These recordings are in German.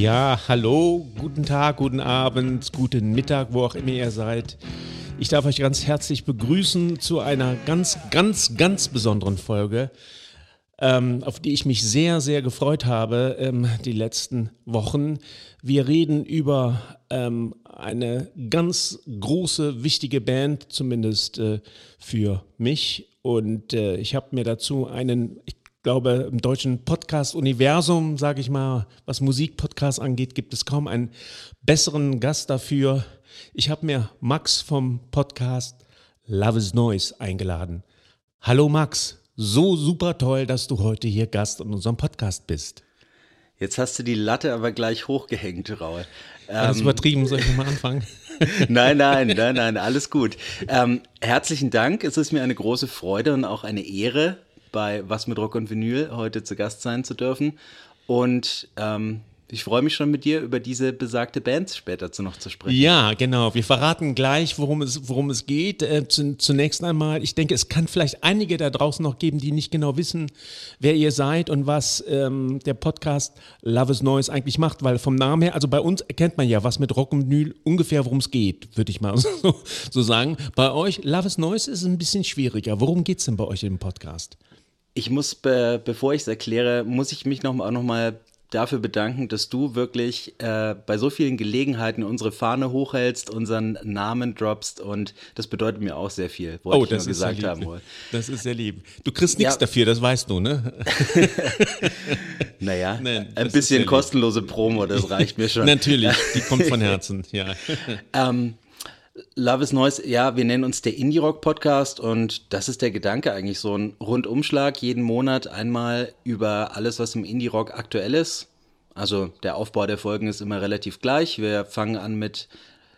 Ja, hallo, guten Tag, guten Abend, guten Mittag, wo auch immer ihr seid. Ich darf euch ganz herzlich begrüßen zu einer ganz, ganz, ganz besonderen Folge, ähm, auf die ich mich sehr, sehr gefreut habe ähm, die letzten Wochen. Wir reden über ähm, eine ganz große, wichtige Band, zumindest äh, für mich. Und äh, ich habe mir dazu einen, ich glaube, im deutschen Podcast-Universum, sage ich mal, was Musikpodcasts angeht, gibt es kaum einen besseren Gast dafür. Ich habe mir Max vom Podcast Love is Noise eingeladen. Hallo Max, so super toll, dass du heute hier Gast in unserem Podcast bist. Jetzt hast du die Latte aber gleich hochgehängt, Raul. Ähm, übertrieben, soll ich nochmal anfangen? nein, nein, nein, nein, alles gut. Ähm, herzlichen Dank. Es ist mir eine große Freude und auch eine Ehre, bei Was mit Rock und Vinyl heute zu Gast sein zu dürfen. Und ähm, ich freue mich schon mit dir über diese besagte Band später zu noch zu sprechen. Ja, genau. Wir verraten gleich, worum es, worum es geht. Äh, zunächst einmal, ich denke, es kann vielleicht einige da draußen noch geben, die nicht genau wissen, wer ihr seid und was ähm, der Podcast Love is Noise eigentlich macht, weil vom Namen her, also bei uns erkennt man ja, was mit Rock und Vinyl ungefähr, worum es geht, würde ich mal so, so sagen. Bei euch, Love is Noise ist ein bisschen schwieriger. Worum geht es denn bei euch im Podcast? Ich muss, be bevor ich es erkläre, muss ich mich noch, auch noch mal dafür bedanken, dass du wirklich äh, bei so vielen Gelegenheiten unsere Fahne hochhältst, unseren Namen droppst und das bedeutet mir auch sehr viel. Oh, das ist gesagt haben wollen. Das ist sehr lieb. Du kriegst nichts ja. dafür, das weißt du, ne? naja, Nein, ein bisschen kostenlose Promo, das reicht mir schon. Natürlich, die kommt von Herzen, ja. ähm, Love is Noise, ja, wir nennen uns der Indie Rock Podcast und das ist der Gedanke eigentlich so ein Rundumschlag jeden Monat einmal über alles, was im Indie Rock aktuell ist. Also der Aufbau der Folgen ist immer relativ gleich. Wir fangen an mit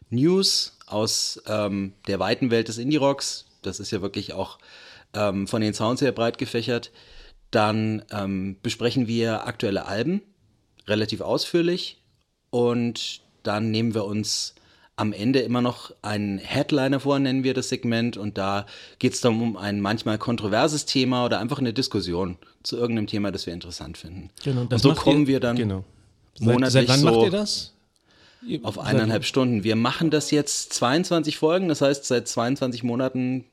News aus ähm, der weiten Welt des Indie Rocks. Das ist ja wirklich auch ähm, von den Sounds her breit gefächert. Dann ähm, besprechen wir aktuelle Alben relativ ausführlich und dann nehmen wir uns am Ende immer noch einen Headliner vor, nennen wir das Segment. Und da geht es dann um ein manchmal kontroverses Thema oder einfach eine Diskussion zu irgendeinem Thema, das wir interessant finden. Genau, und so kommen ihr, wir dann genau. monatlich seit, seit wann so macht ihr das? Auf eineinhalb Stunden. Wir machen das jetzt 22 Folgen, das heißt seit 22 Monaten.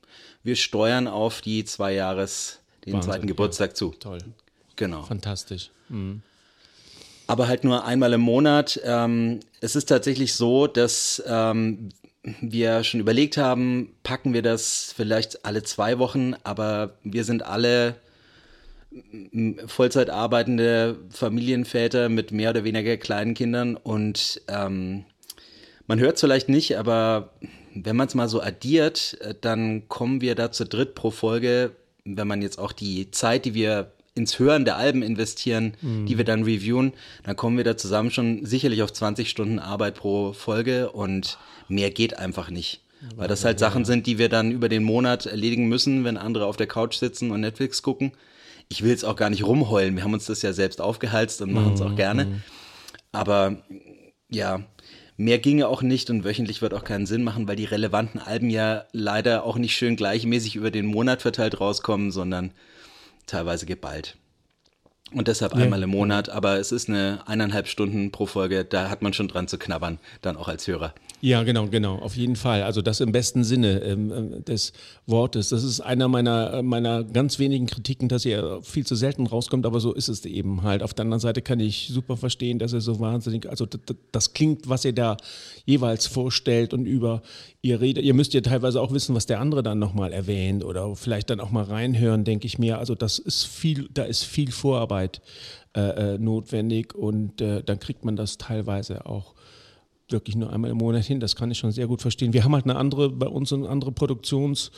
Wir steuern auf die zwei Jahres, den Wahnsinn, zweiten Geburtstag ja. zu. Toll. Genau. Fantastisch. Mhm aber halt nur einmal im Monat. Ähm, es ist tatsächlich so, dass ähm, wir schon überlegt haben, packen wir das vielleicht alle zwei Wochen, aber wir sind alle Vollzeit arbeitende Familienväter mit mehr oder weniger kleinen Kindern und ähm, man hört es vielleicht nicht, aber wenn man es mal so addiert, äh, dann kommen wir da zu dritt pro Folge, wenn man jetzt auch die Zeit, die wir ins Hören der Alben investieren, mhm. die wir dann reviewen, dann kommen wir da zusammen schon sicherlich auf 20 Stunden Arbeit pro Folge und mehr geht einfach nicht. Weil das halt Sachen sind, die wir dann über den Monat erledigen müssen, wenn andere auf der Couch sitzen und Netflix gucken. Ich will jetzt auch gar nicht rumheulen. Wir haben uns das ja selbst aufgehalst und machen es auch mhm, gerne. Mhm. Aber ja, mehr ginge auch nicht und wöchentlich wird auch keinen Sinn machen, weil die relevanten Alben ja leider auch nicht schön gleichmäßig über den Monat verteilt rauskommen, sondern teilweise geballt. Und deshalb einmal ja. im Monat, aber es ist eine eineinhalb Stunden pro Folge, da hat man schon dran zu knabbern, dann auch als Hörer. Ja, genau, genau, auf jeden Fall. Also das im besten Sinne ähm, äh, des Wortes. Das ist einer meiner, äh, meiner ganz wenigen Kritiken, dass er viel zu selten rauskommt, aber so ist es eben halt. Auf der anderen Seite kann ich super verstehen, dass er so wahnsinnig, also das, klingt, was er da jeweils vorstellt und über ihr redet. Ihr müsst ja teilweise auch wissen, was der andere dann nochmal erwähnt oder vielleicht dann auch mal reinhören, denke ich mir. Also das ist viel, da ist viel Vorarbeit äh, äh notwendig und äh, dann kriegt man das teilweise auch wirklich nur einmal im Monat hin. Das kann ich schon sehr gut verstehen. Wir haben halt eine andere, bei uns eine andere Produktions-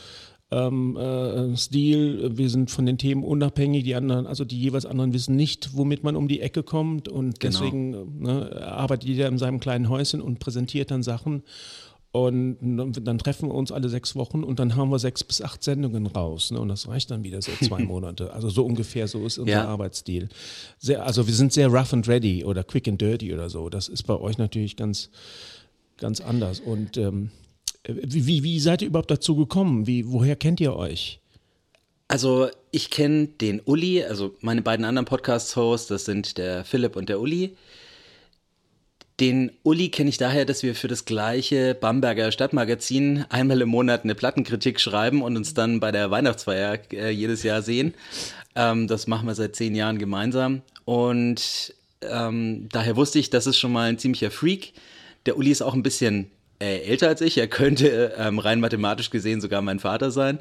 ähm, äh, Stil. Wir sind von den Themen unabhängig. Die anderen, also die jeweils anderen wissen nicht, womit man um die Ecke kommt. Und genau. deswegen ne, arbeitet jeder in seinem kleinen Häuschen und präsentiert dann Sachen. Und dann treffen wir uns alle sechs Wochen und dann haben wir sechs bis acht Sendungen raus. Ne? Und das reicht dann wieder so zwei Monate. Also so ungefähr, so ist unser ja. Arbeitsstil. Sehr, also wir sind sehr rough and ready oder quick and dirty oder so. Das ist bei euch natürlich ganz, ganz anders. Und ähm, wie, wie seid ihr überhaupt dazu gekommen? Wie, woher kennt ihr euch? Also ich kenne den Uli, also meine beiden anderen Podcast-Hosts, das sind der Philipp und der Uli Den Uli kenne ich daher, dass wir für das gleiche Bamberger Stadtmagazin einmal im Monat eine Plattenkritik schreiben und uns dann bei der Weihnachtsfeier äh, jedes Jahr sehen. Ähm, das machen wir seit zehn Jahren gemeinsam. Und ähm, daher wusste ich, das ist schon mal ein ziemlicher Freak. Der Uli ist auch ein bisschen äh, älter als ich. Er könnte ähm, rein mathematisch gesehen sogar mein Vater sein.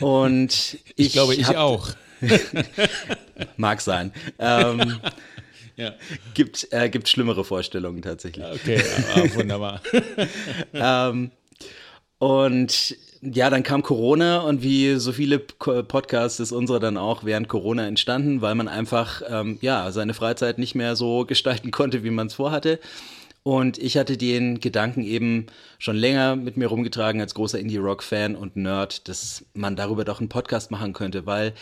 Und ich, ich glaube, ich hab, auch. mag sein. Ähm, ja. gibt, äh, gibt schlimmere Vorstellungen tatsächlich. Okay, ja, wunderbar. ähm, und ja, dann kam Corona und wie so viele Podcasts ist unsere dann auch während Corona entstanden, weil man einfach ähm, ja seine Freizeit nicht mehr so gestalten konnte, wie man es vorhatte. Und ich hatte den Gedanken eben schon länger mit mir rumgetragen als großer Indie-Rock-Fan und Nerd, dass man darüber doch einen Podcast machen könnte, weil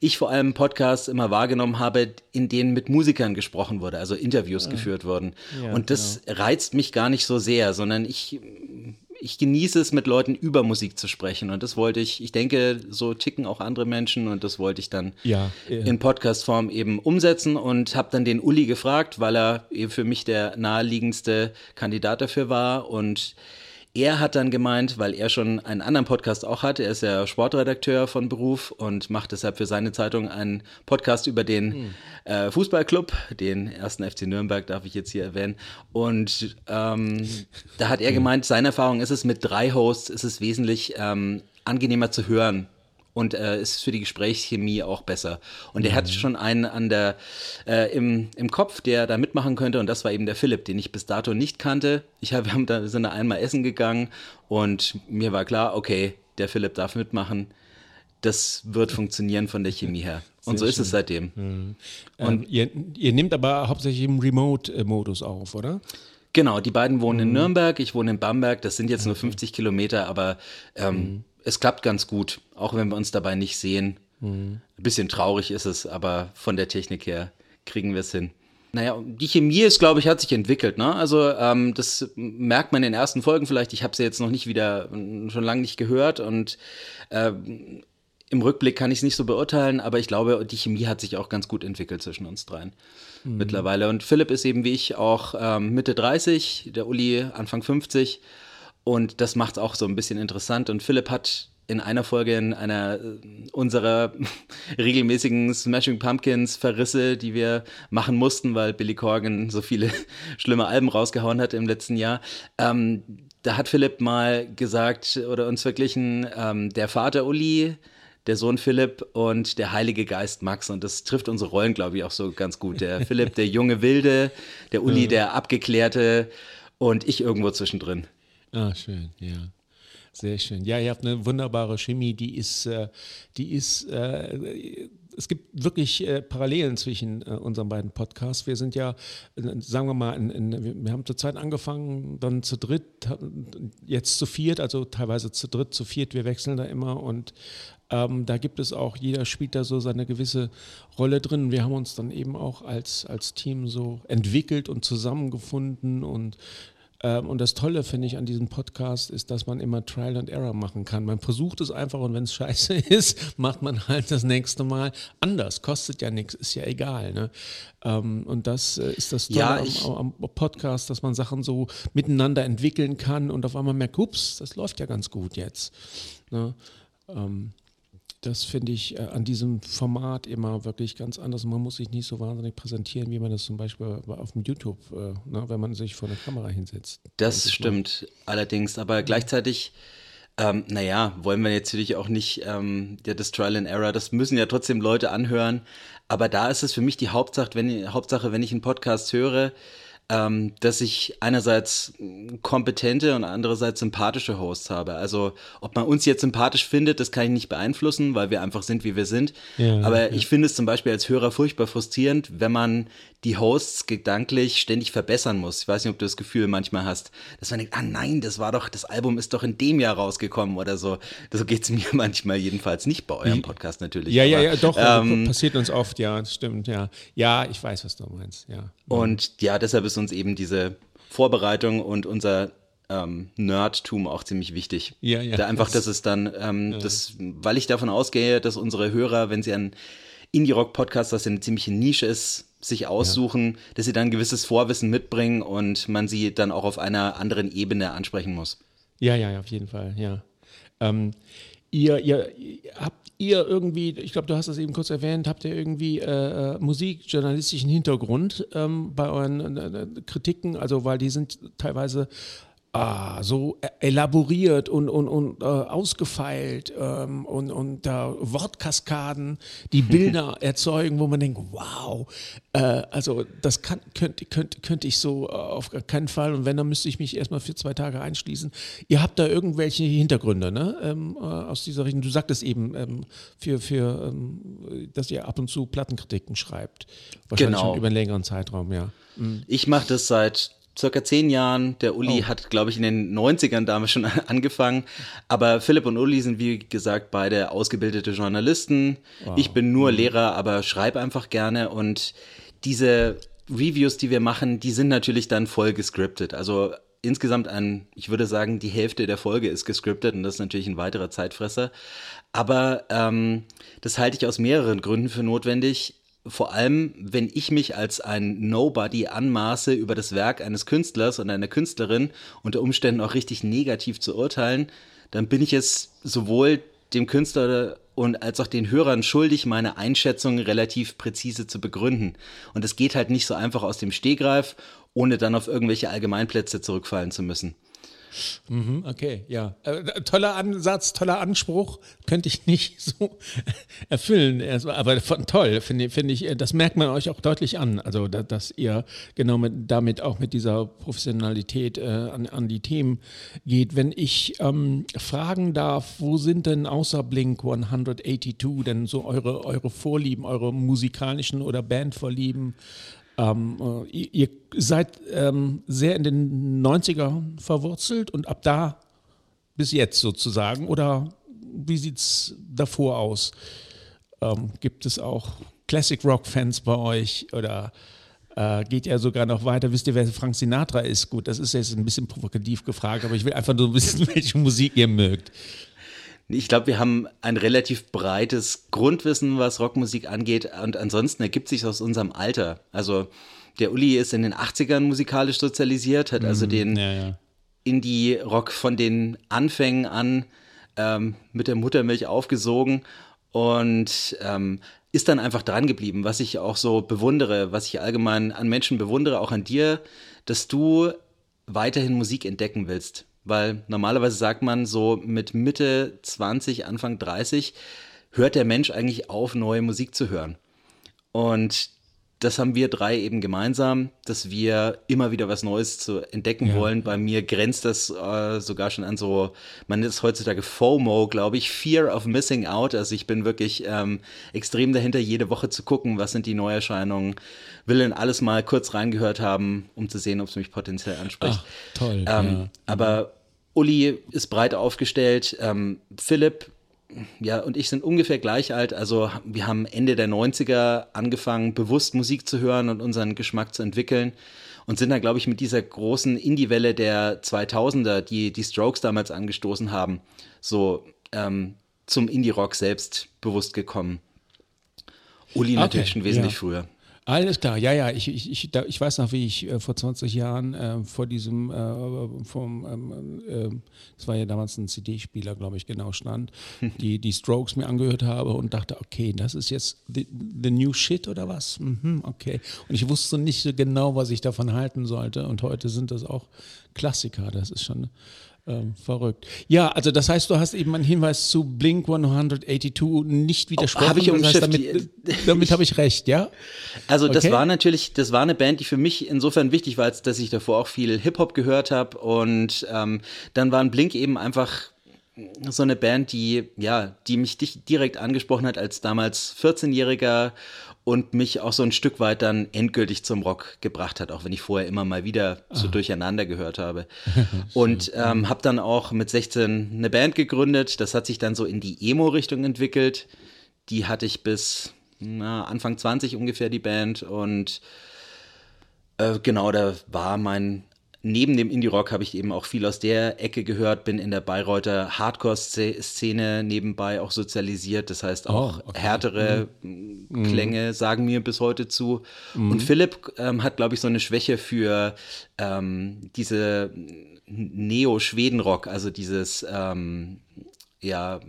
ich vor allem Podcasts immer wahrgenommen habe, in denen mit Musikern gesprochen wurde, also Interviews ja. geführt wurden. Ja, und das genau. reizt mich gar nicht so sehr, sondern ich ich genieße es, mit Leuten über Musik zu sprechen. Und das wollte ich, ich denke, so ticken auch andere Menschen und das wollte ich dann ja, ja. in Podcast-Form eben umsetzen und habe dann den Uli gefragt, weil er eben für mich der naheliegendste Kandidat dafür war. Und er hat dann gemeint, weil er schon einen anderen Podcast auch hat, er ist ja Sportredakteur von Beruf und macht deshalb für seine Zeitung einen Podcast über den hm. äh, Fußballclub, den ersten FC Nürnberg darf ich jetzt hier erwähnen. Und ähm, da hat er hm. gemeint, seine Erfahrung ist es, mit drei Hosts ist es wesentlich ähm, angenehmer zu hören und äh, ist für die Gesprächschemie auch besser. Und er mhm. hat schon einen an der, äh, im, im Kopf, der da mitmachen könnte und das war eben der Philipp, den ich bis dato nicht kannte. Ich hab, wir haben da, sind da einmal essen gegangen und mir war klar, okay, der Philipp darf mitmachen. Das wird funktionieren von der Chemie her. Und Sehr so ist es seitdem. Mhm. Und ähm, ihr, ihr nehmt aber hauptsächlich im Remote-Modus auf, oder? Genau, die beiden wohnen mhm. in Nürnberg, ich wohne in Bamberg. Das sind jetzt nur 50 Kilometer, aber ähm, mhm es klappt ganz gut, auch wenn wir uns dabei nicht sehen. Mhm. Ein bisschen traurig ist es, aber von der Technik her kriegen wir es hin. Naja, die Chemie ist, glaube ich, hat sich entwickelt. Ne? Also ähm, das merkt man in den ersten Folgen vielleicht. Ich habe sie jetzt noch nicht wieder, schon lange nicht gehört und äh, im Rückblick kann ich es nicht so beurteilen, aber ich glaube, die Chemie hat sich auch ganz gut entwickelt zwischen uns dreien mhm. mittlerweile. Und Philipp ist eben wie ich auch ähm, Mitte 30, der Uli Anfang 50 und das macht es auch so ein bisschen interessant. Und Philipp hat in einer Folge in einer äh, unserer regelmäßigen Smashing Pumpkins Verrisse, die wir machen mussten, weil Billy Corgan so viele schlimme Alben rausgehauen hat im letzten Jahr. Ähm, da hat Philipp mal gesagt oder uns verglichen, ähm, der Vater Uli, der Sohn Philipp und der Heilige Geist Max. Und das trifft unsere Rollen, glaube ich, auch so ganz gut. Der Philipp, der junge Wilde, der Uli, der abgeklärte und ich irgendwo zwischendrin. Ah, schön, ja. Sehr schön. Ja, ihr habt eine wunderbare Chemie, die ist, äh, die ist, äh, es gibt wirklich äh, Parallelen zwischen unseren beiden Podcasts. Wir sind ja, sagen wir mal, in, in, wir haben zur Zeit angefangen, dann zu dritt, jetzt zu viert, also teilweise zu dritt, zu viert, wir wechseln da immer und ähm, da gibt es auch, jeder spielt da so seine gewisse Rolle drin. Wir haben uns dann eben auch als, als Team so entwickelt und zusammengefunden und und das Tolle, finde ich, an diesem Podcast ist, dass man immer Trial and Error machen kann. Man versucht es einfach und wenn es scheiße ist, macht man halt das nächste Mal anders. Kostet ja nichts, ist ja egal. Ne? Ähm, und das äh, ist das Tolle ja, am, am, Podcast, dass man Sachen so miteinander entwickeln kann und auf einmal merkt, ups, das läuft ja ganz gut jetzt. Ne? Ähm, das finde ich äh, an diesem Format immer wirklich ganz anders. Man muss sich nicht so wahnsinnig präsentieren, wie man das zum Beispiel auf dem YouTube, äh, ne, wenn man sich vor der Kamera hinsetzt. Das stimmt mal. allerdings, aber gleichzeitig, ähm, naja, wollen wir jetzt natürlich auch nicht, ähm, ja, das Trial and Error, das müssen ja trotzdem Leute anhören. Aber da ist es für mich die Hauptsache, wenn, Hauptsache, wenn ich einen Podcast höre, ähm, dass ich einerseits kompetente und andererseits sympathische Hosts habe. Also ob man uns jetzt sympathisch findet, das kann ich nicht beeinflussen, weil wir einfach sind, wie wir sind. Ja, Aber ja. ich finde es zum Beispiel als Hörer furchtbar frustrierend, wenn man die Hosts gedanklich ständig verbessern muss. Ich weiß nicht, ob du das Gefühl manchmal hast, dass man denkt, ah nein, das war doch, das Album ist doch in dem Jahr rausgekommen oder so. So geht es mir manchmal jedenfalls nicht bei eurem Podcast natürlich. Ja, Aber, ja, ja, doch, ähm, passiert uns oft, ja, stimmt, ja. Ja, ich weiß, was du meinst, ja. Und ja, deshalb ist uns eben diese Vorbereitung und unser ähm, Nerdtum auch ziemlich wichtig. Ja, ja. Da einfach, das, dass es dann, ähm, ja. das, weil ich davon ausgehe, dass unsere Hörer, wenn sie einen Indie-Rock-Podcast, das eine ziemliche Nische ist, sich aussuchen, ja. dass sie dann ein gewisses Vorwissen mitbringen und man sie dann auch auf einer anderen Ebene ansprechen muss. Ja, ja, auf jeden Fall, ja. Ähm, ihr, ihr, habt ihr irgendwie, ich glaube, du hast das eben kurz erwähnt, habt ihr irgendwie äh, äh musikjournalistischen Hintergrund ähm, bei euren äh, Kritiken? Also, weil die sind teilweise ah, so e-, elaboriert und, und, und äh, ausgefeilt ähm, und, und äh, Wortkaskaden, die Bilder erzeugen, wo man denkt, wow, äh, also das kann, könnte, könnte, könnte ich so äh, auf keinen Fall und wenn, dann müsste ich mich erstmal für zwei Tage einschließen. Ihr habt da irgendwelche Hintergründe ne? Ähm, äh, aus dieser Richtung. Du sagtest eben, ähm, für, für, ähm, dass ihr ab und zu Plattenkritiken schreibt. Wahrscheinlich genau. schon über einen längeren Zeitraum, ja. Mhm. Ich mache das seit circa zehn Jahren. Der Uli oh. hat, glaube ich, in den 90ern damals schon angefangen. Aber Philipp und Uli sind, wie gesagt, beide ausgebildete Journalisten. Wow. Ich bin nur mhm. Lehrer, aber schreibe einfach gerne. Und diese Reviews, die wir machen, die sind natürlich dann voll gescriptet. Also insgesamt an, ich würde sagen, die Hälfte der Folge ist gescriptet und das ist natürlich ein weiterer Zeitfresser. Aber ähm, das halte ich aus mehreren Gründen für notwendig vor allem, wenn ich mich als ein Nobody anmaße, über das Werk eines Künstlers und einer Künstlerin unter Umständen auch richtig negativ zu urteilen, dann bin ich es sowohl dem Künstler und als auch den Hörern schuldig, meine Einschätzung relativ präzise zu begründen. Und es geht halt nicht so einfach aus dem Stehgreif, ohne dann auf irgendwelche Allgemeinplätze zurückfallen zu müssen. Mhm, okay, ja. Äh, toller Ansatz, toller Anspruch, könnte ich nicht so erfüllen. Aber von, toll, finde find ich, das merkt man euch auch deutlich an. Also, da, dass ihr genau mit, damit auch mit dieser Professionalität äh, an, an, die Themen geht. Wenn ich ähm, fragen darf, wo sind denn außer Blink 182 denn so eure, eure Vorlieben, eure musikalischen oder Bandvorlieben? Ähm, äh, ihr, seid ähm, sehr in den 90er verwurzelt und ab da bis jetzt sozusagen. Oder wie sieht es davor aus? Ähm, gibt es auch Classic Rock-Fans bei euch oder äh, geht ihr sogar noch weiter? Wisst ihr, wer Frank Sinatra ist? Gut, das ist jetzt ein bisschen provokativ gefragt, aber ich will einfach nur wissen, welche Musik ihr mögt. Ich glaube, wir haben ein relativ breites Grundwissen, was Rockmusik angeht. Und ansonsten ergibt sich aus unserem Alter. Also der Uli ist in den 80ern musikalisch sozialisiert, hat also mhm, den ja, ja. Indie-Rock von den Anfängen an ähm, mit der Muttermilch aufgesogen und ähm, ist dann einfach dran geblieben, was ich auch so bewundere, was ich allgemein an Menschen bewundere, auch an dir, dass du weiterhin Musik entdecken willst weil normalerweise sagt man so mit Mitte 20, Anfang 30 hört der Mensch eigentlich auf, neue Musik zu hören. Und das haben wir drei eben gemeinsam, dass wir immer wieder was Neues zu entdecken ja. wollen. Bei mir grenzt das äh, sogar schon an so, man ist heutzutage FOMO, glaube ich, Fear of Missing Out. Also ich bin wirklich ähm, extrem dahinter, jede Woche zu gucken, was sind die Neuerscheinungen. Will in alles mal kurz reingehört haben, um zu sehen, ob es mich potenziell anspricht. Ach, toll. Ähm, ja. Aber Uli ist breit aufgestellt, ähm, Philipp ja, und ich sind ungefähr gleich alt. Also wir haben Ende der 90er angefangen, bewusst Musik zu hören und unseren Geschmack zu entwickeln. Und sind dann, glaube ich, mit dieser großen Indie-Welle der 2000er, die die Strokes damals angestoßen haben, so ähm, zum Indie-Rock selbst bewusst gekommen. Uli okay, natürlich schon wesentlich ja. früher. Alles klar, ja, ja. Ich, ich, ich, da, ich weiß noch, wie ich äh, vor 20 Jahren äh, vor diesem, äh, vom, ähm, äh, das war ja damals ein CD-Spieler, glaube ich, genau, stand, die, die Strokes mir angehört habe und dachte, okay, das ist jetzt the, the new shit oder was? Mhm, okay. Und ich wusste nicht so genau, was ich davon halten sollte. Und heute sind das auch Klassiker. Das ist schon ähm, verrückt. Ja, also das heißt, du hast eben einen Hinweis zu Blink 182 nicht widersprochen. Oh, habe ich um heißt, damit, damit habe ich recht, ja? Also okay. das war natürlich, das war eine Band, die für mich insofern wichtig war, als dass ich davor auch viel Hip-Hop gehört habe und ähm, dann waren Blink eben einfach so eine Band, die, ja, die mich direkt angesprochen hat als damals 14-Jähriger und mich auch so ein Stück weit dann endgültig zum Rock gebracht hat, auch wenn ich vorher immer mal wieder so ah. durcheinander gehört habe. und ähm, habe dann auch mit 16 eine Band gegründet. Das hat sich dann so in die Emo-Richtung entwickelt. Die hatte ich bis na, Anfang 20 ungefähr die Band und äh, genau, da war mein neben dem Indie-Rock habe ich eben auch viel aus der Ecke gehört, bin in der Bayreuther Hardcore-Szene nebenbei auch sozialisiert. Das heißt auch oh, okay. härtere mhm. Klänge sagen mir bis heute zu. Mhm. Und Philipp ähm, hat, glaube ich, so eine Schwäche für ähm, diese Neo-Schweden-Rock, also dieses, ähm, ja,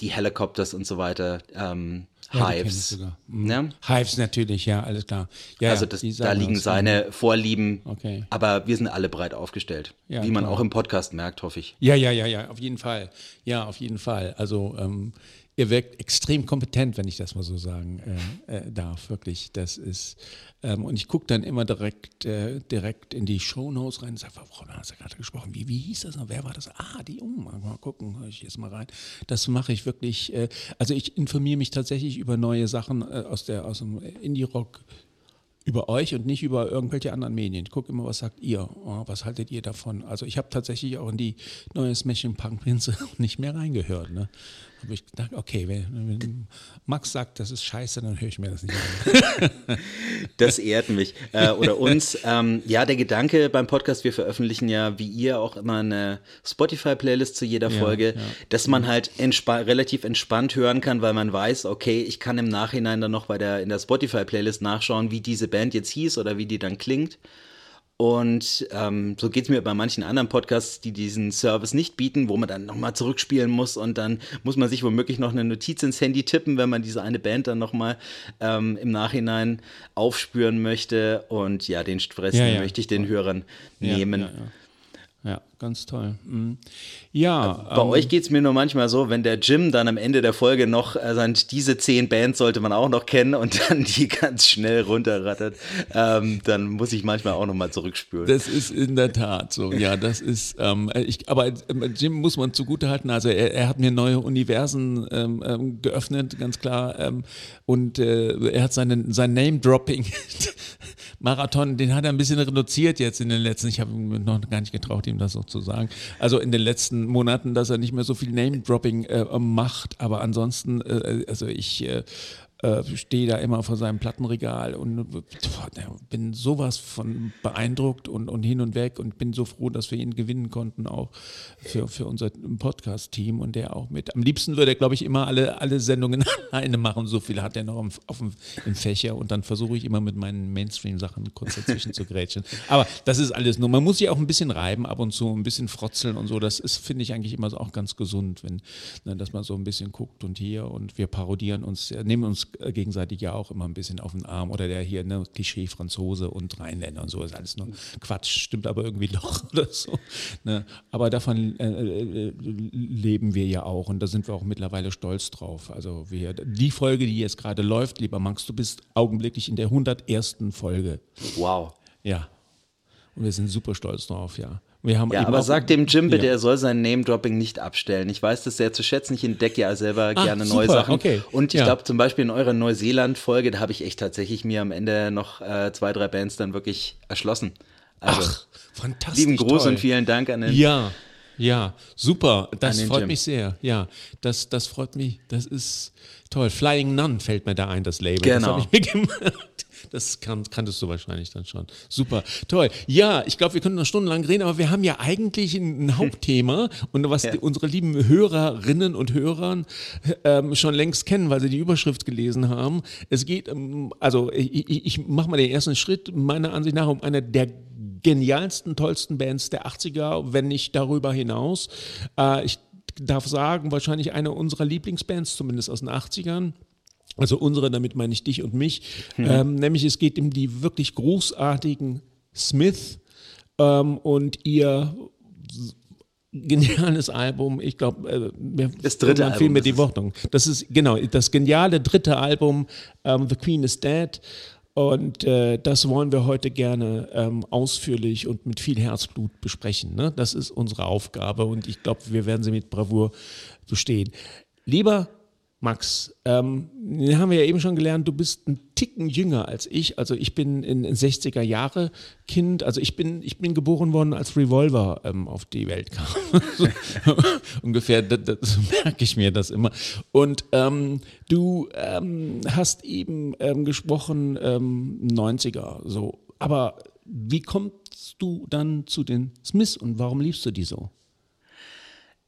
die Helicopters und so weiter. Ähm, ja, Hives. Mhm. Ja? Hives natürlich, ja, alles klar. Ja, also das, da liegen seine Vorlieben, okay. aber wir sind alle breit aufgestellt. Ja, wie man klar. auch im Podcast merkt, hoffe ich. Ja, ja, ja, ja, auf jeden Fall. Ja, auf jeden Fall. Also ähm, ihr wirkt extrem kompetent, wenn ich das mal so sagen äh, äh, darf. Wirklich, das ist. Ähm, und ich gucke dann immer direkt, äh, direkt in die Shownotes rein und sage, worüber hast du gerade gesprochen? Wie, wie hieß das noch? Wer war das? Ah, die, oh, mal gucken, höre ich jetzt mal rein. Das mache ich wirklich. Äh, also ich informiere mich tatsächlich über neue Sachen äh, aus, der, aus dem Indie-Rock über euch und nicht über irgendwelche anderen Medien. Ich gucke immer, was sagt ihr? Oh, was haltet ihr davon? Also ich habe tatsächlich auch in die neue Smashing Punk Pinse nicht mehr reingehört. Ne? Habe ich gedacht, okay, wenn, wenn, Max sagt, das ist scheiße, dann höre ich mir das nicht an. das ehrt mich. Äh, oder uns. Ähm, ja, der Gedanke beim Podcast, wir veröffentlichen ja, wie ihr, auch immer eine Spotify-Playlist zu jeder Folge, ja, ja. dass man halt entspa relativ entspannt hören kann, weil man weiß, okay, ich kann im Nachhinein dann noch bei der, in der Spotify-Playlist nachschauen, wie diese Band jetzt hieß oder wie die dann klingt. Und ähm, so geht es mir bei manchen anderen Podcasts, die diesen Service nicht bieten, wo man dann nochmal zurückspielen muss und dann muss man sich womöglich noch eine Notiz ins Handy tippen, wenn man diese eine Band dann nochmal ähm, im Nachhinein aufspüren möchte. Und ja, den Stress ja, ja. möchte ich den Hörern ja, nehmen. Ja, ganz toll. Mhm. Ja. Bei ähm, euch geht es mir nur manchmal so, wenn der Jim dann am Ende der Folge noch äh, sagt, diese zehn Bands sollte man auch noch kennen und dann die ganz schnell runterrattert, ähm, dann muss ich manchmal auch nochmal zurückspüren. Das ist in der Tat so. Ja, das ist, ähm, ich, aber äh, Jim muss man zugutehalten, also er, er hat mir neue Universen ähm, ähm, geöffnet, ganz klar. Ähm, und äh, er hat seinen, sein Name-Dropping Marathon, den hat er ein bisschen reduziert jetzt in den letzten, ich habe noch gar nicht getraut, ihm das so zu sagen. Also in den letzten Monaten, dass er nicht mehr so viel Name-Dropping äh, macht, aber ansonsten, äh, also ich äh, äh, stehe da immer vor seinem Plattenregal und bin sowas von beeindruckt und, und hin und weg und bin so froh, dass wir ihn gewinnen konnten, auch für, für unser Podcast-Team und der auch mit. Am liebsten würde er, glaube ich, immer alle, alle Sendungen alleine machen. So viel hat er noch auf, auf dem, im Fächer und dann versuche ich immer mit meinen Mainstream-Sachen kurz dazwischen zu grätschen. Aber das ist alles nur. Man muss sich auch ein bisschen reiben ab und zu, ein bisschen frotzeln und so. Das ist, finde ich, eigentlich immer so auch ganz gesund, wenn, ne, dass man so ein bisschen guckt und hier und wir parodieren uns, nehmen uns äh, gegenseitig ja auch immer ein bisschen auf den Arm. Oder der hier, ne, Klischee Franzose und Rheinländer und so, ist alles nur Quatsch, stimmt aber irgendwie doch oder so. Ne? Aber davon äh, äh, leben wir ja auch und da sind wir auch mittlerweile stolz drauf. Also wir, die Folge, die jetzt gerade läuft, lieber Max, du bist augenblicklich in der 101. Folge. Wow. Ja. Und wir sind super stolz drauf, ja. Wir haben ja, aber sag dem Jim bitte, ja. er soll sein Name-Dropping nicht abstellen. Ich weiß das sehr zu schätzen. Ich entdecke ja selber Ach, gerne super, neue Sachen. Okay. Und ich ja. glaube zum Beispiel in eurer Neuseeland-Folge, da habe ich echt tatsächlich mir am Ende noch äh, zwei, drei Bands dann wirklich erschlossen. Also, Ach, fantastisch. Lieben Gruß toll. und vielen Dank an den. Ja, ja, super. Das freut Jim. mich sehr. Ja, das, das freut mich. Das ist toll. Flying Nun fällt mir da ein, das Label. Genau. Das habe ich mir gemacht. Das kann, kanntest du wahrscheinlich dann schon. Super, toll. Ja, ich glaube, wir können noch stundenlang reden, aber wir haben ja eigentlich ein, ein Hauptthema und was ja. die, unsere lieben Hörerinnen und Hörer ähm, schon längst kennen, weil sie die Überschrift gelesen haben. Es geht, ähm, also ich, ich mache mal den ersten Schritt, meiner Ansicht nach, um eine der genialsten, tollsten Bands der 80er, wenn nicht darüber hinaus. Äh, ich darf sagen, wahrscheinlich eine unserer Lieblingsbands, zumindest aus den 80ern. Also unsere, damit meine ich dich und mich. Mhm. Ähm, nämlich es geht um die wirklich großartigen Smith ähm, und ihr geniales Album. Ich glaube, äh, das dritte Album. mir die Wortung. Das ist genau das geniale dritte Album. Ähm, The Queen is Dead. Und äh, das wollen wir heute gerne ähm, ausführlich und mit viel Herzblut besprechen. Ne? Das ist unsere Aufgabe und ich glaube, wir werden sie mit Bravour bestehen. Lieber Max, ähm, haben wir ja eben schon gelernt, du bist ein Ticken jünger als ich. Also ich bin in, in 60er Jahre Kind. Also ich bin, ich bin geboren worden, als Revolver ähm, auf die Welt kam. so, ungefähr, das, das, merke ich mir das immer. Und ähm, du ähm, hast eben ähm, gesprochen 90er. Ähm, so, aber wie kommt kamst du dann zu den Smiths und warum liebst du die so?